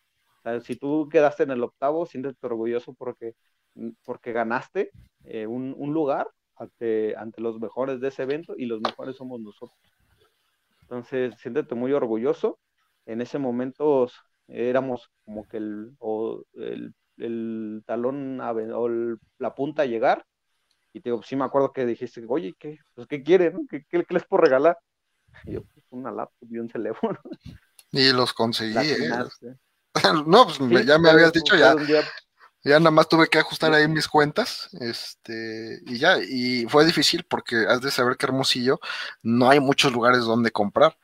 si tú quedaste en el octavo, siéntete orgulloso porque, porque ganaste eh, un, lugar ante, ante los mejores de ese evento y los mejores somos nosotros. Entonces, siéntete muy orgulloso. En ese momento éramos como que el, el, el talón o la punta a llegar y te digo, sí me acuerdo que dijiste, oye, ¿qué, pues, ¿qué quieren? ¿Qué, ¿Qué, les puedo regalar? Y yo, pues una laptop y un teléfono. Y los conseguí, ¿eh? no, pues ya me habías dicho, ya, ya nada más tuve que ajustar ahí mis cuentas, este, y ya, y fue difícil porque has de saber que Hermosillo no hay muchos lugares donde comprar.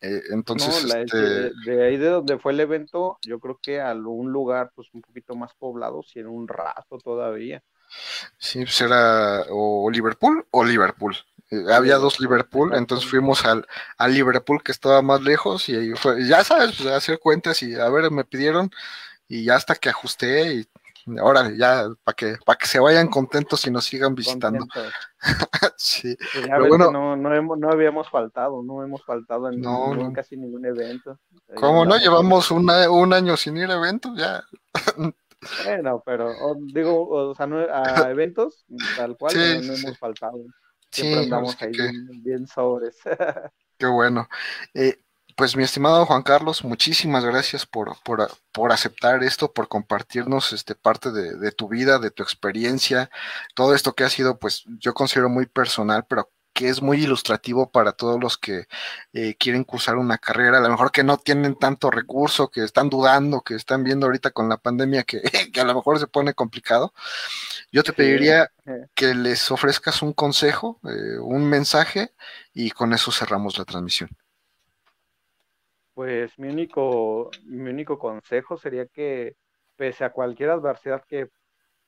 Eh, entonces, este... de, ahí de donde fue el evento, yo creo que a un lugar pues un poquito más poblado, si en un rato todavía Sí, pues era o Liverpool o Liverpool. Eh, había dos Liverpool, entonces fuimos al, al, Liverpool que estaba más lejos y ahí fue, ya sabes, pues, hacer cuentas y a ver, me pidieron y ya hasta que ajusté y ahora ya para que para que se vayan contentos y nos sigan visitando. sí. Pues Pero bueno, no, no, hemos, no habíamos faltado, no hemos faltado en casi ningún evento. ¿Cómo no? Llevamos un año sin ir a eventos, ya. Bueno, pero digo, o sea, no, a eventos tal cual no, hemos faltado. Siempre andamos ahí bien, sobres. Qué bueno. Eh, pues mi estimado Juan Carlos, muchísimas gracias por, por, por aceptar esto, por compartirnos este, parte de, de, tu vida, de tu experiencia, todo esto que ha sido, pues yo considero muy personal, pero que es muy ilustrativo para todos los que eh, quieren cursar una carrera, a lo mejor que no tienen tanto recurso, que están dudando, que están viendo ahorita con la pandemia que, que a lo mejor se pone complicado. Yo te pediría que les ofrezcas un consejo, eh, un mensaje y con eso cerramos la transmisión. Pues mi único, mi único consejo sería que pese a cualquier adversidad que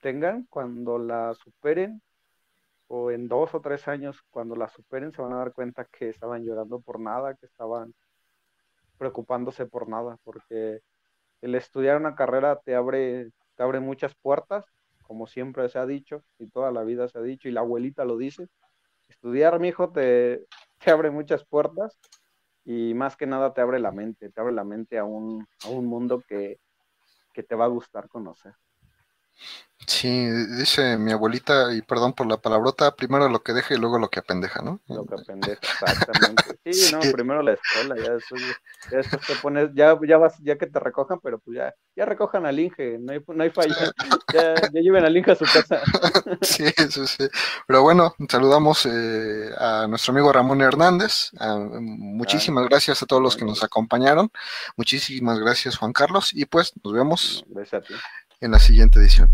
tengan, cuando la superen, o en dos o tres años, cuando la superen, se van a dar cuenta que estaban llorando por nada, que estaban preocupándose por nada, porque el estudiar una carrera te abre, te abre muchas puertas, como siempre se ha dicho, y toda la vida se ha dicho, y la abuelita lo dice. Estudiar, mi hijo, te, te abre muchas puertas y más que nada te abre la mente, te abre la mente a un, a un mundo que, que te va a gustar conocer. Sí, dice mi abuelita, y perdón por la palabrota, primero lo que deja y luego lo que apendeja, ¿no? Lo que apendeja, exactamente. Sí, no, primero la escuela, ya después, ya después te pones, ya, ya vas, ya que te recojan, pero pues ya, ya recojan al Inge, no hay, no hay falla, ya, ya lleven al Inge a su casa. Sí, sí, sí. Pero bueno, saludamos eh, a nuestro amigo Ramón Hernández, muchísimas ah, gracias a todos los que nos acompañaron, muchísimas gracias Juan Carlos, y pues nos vemos en la siguiente edición.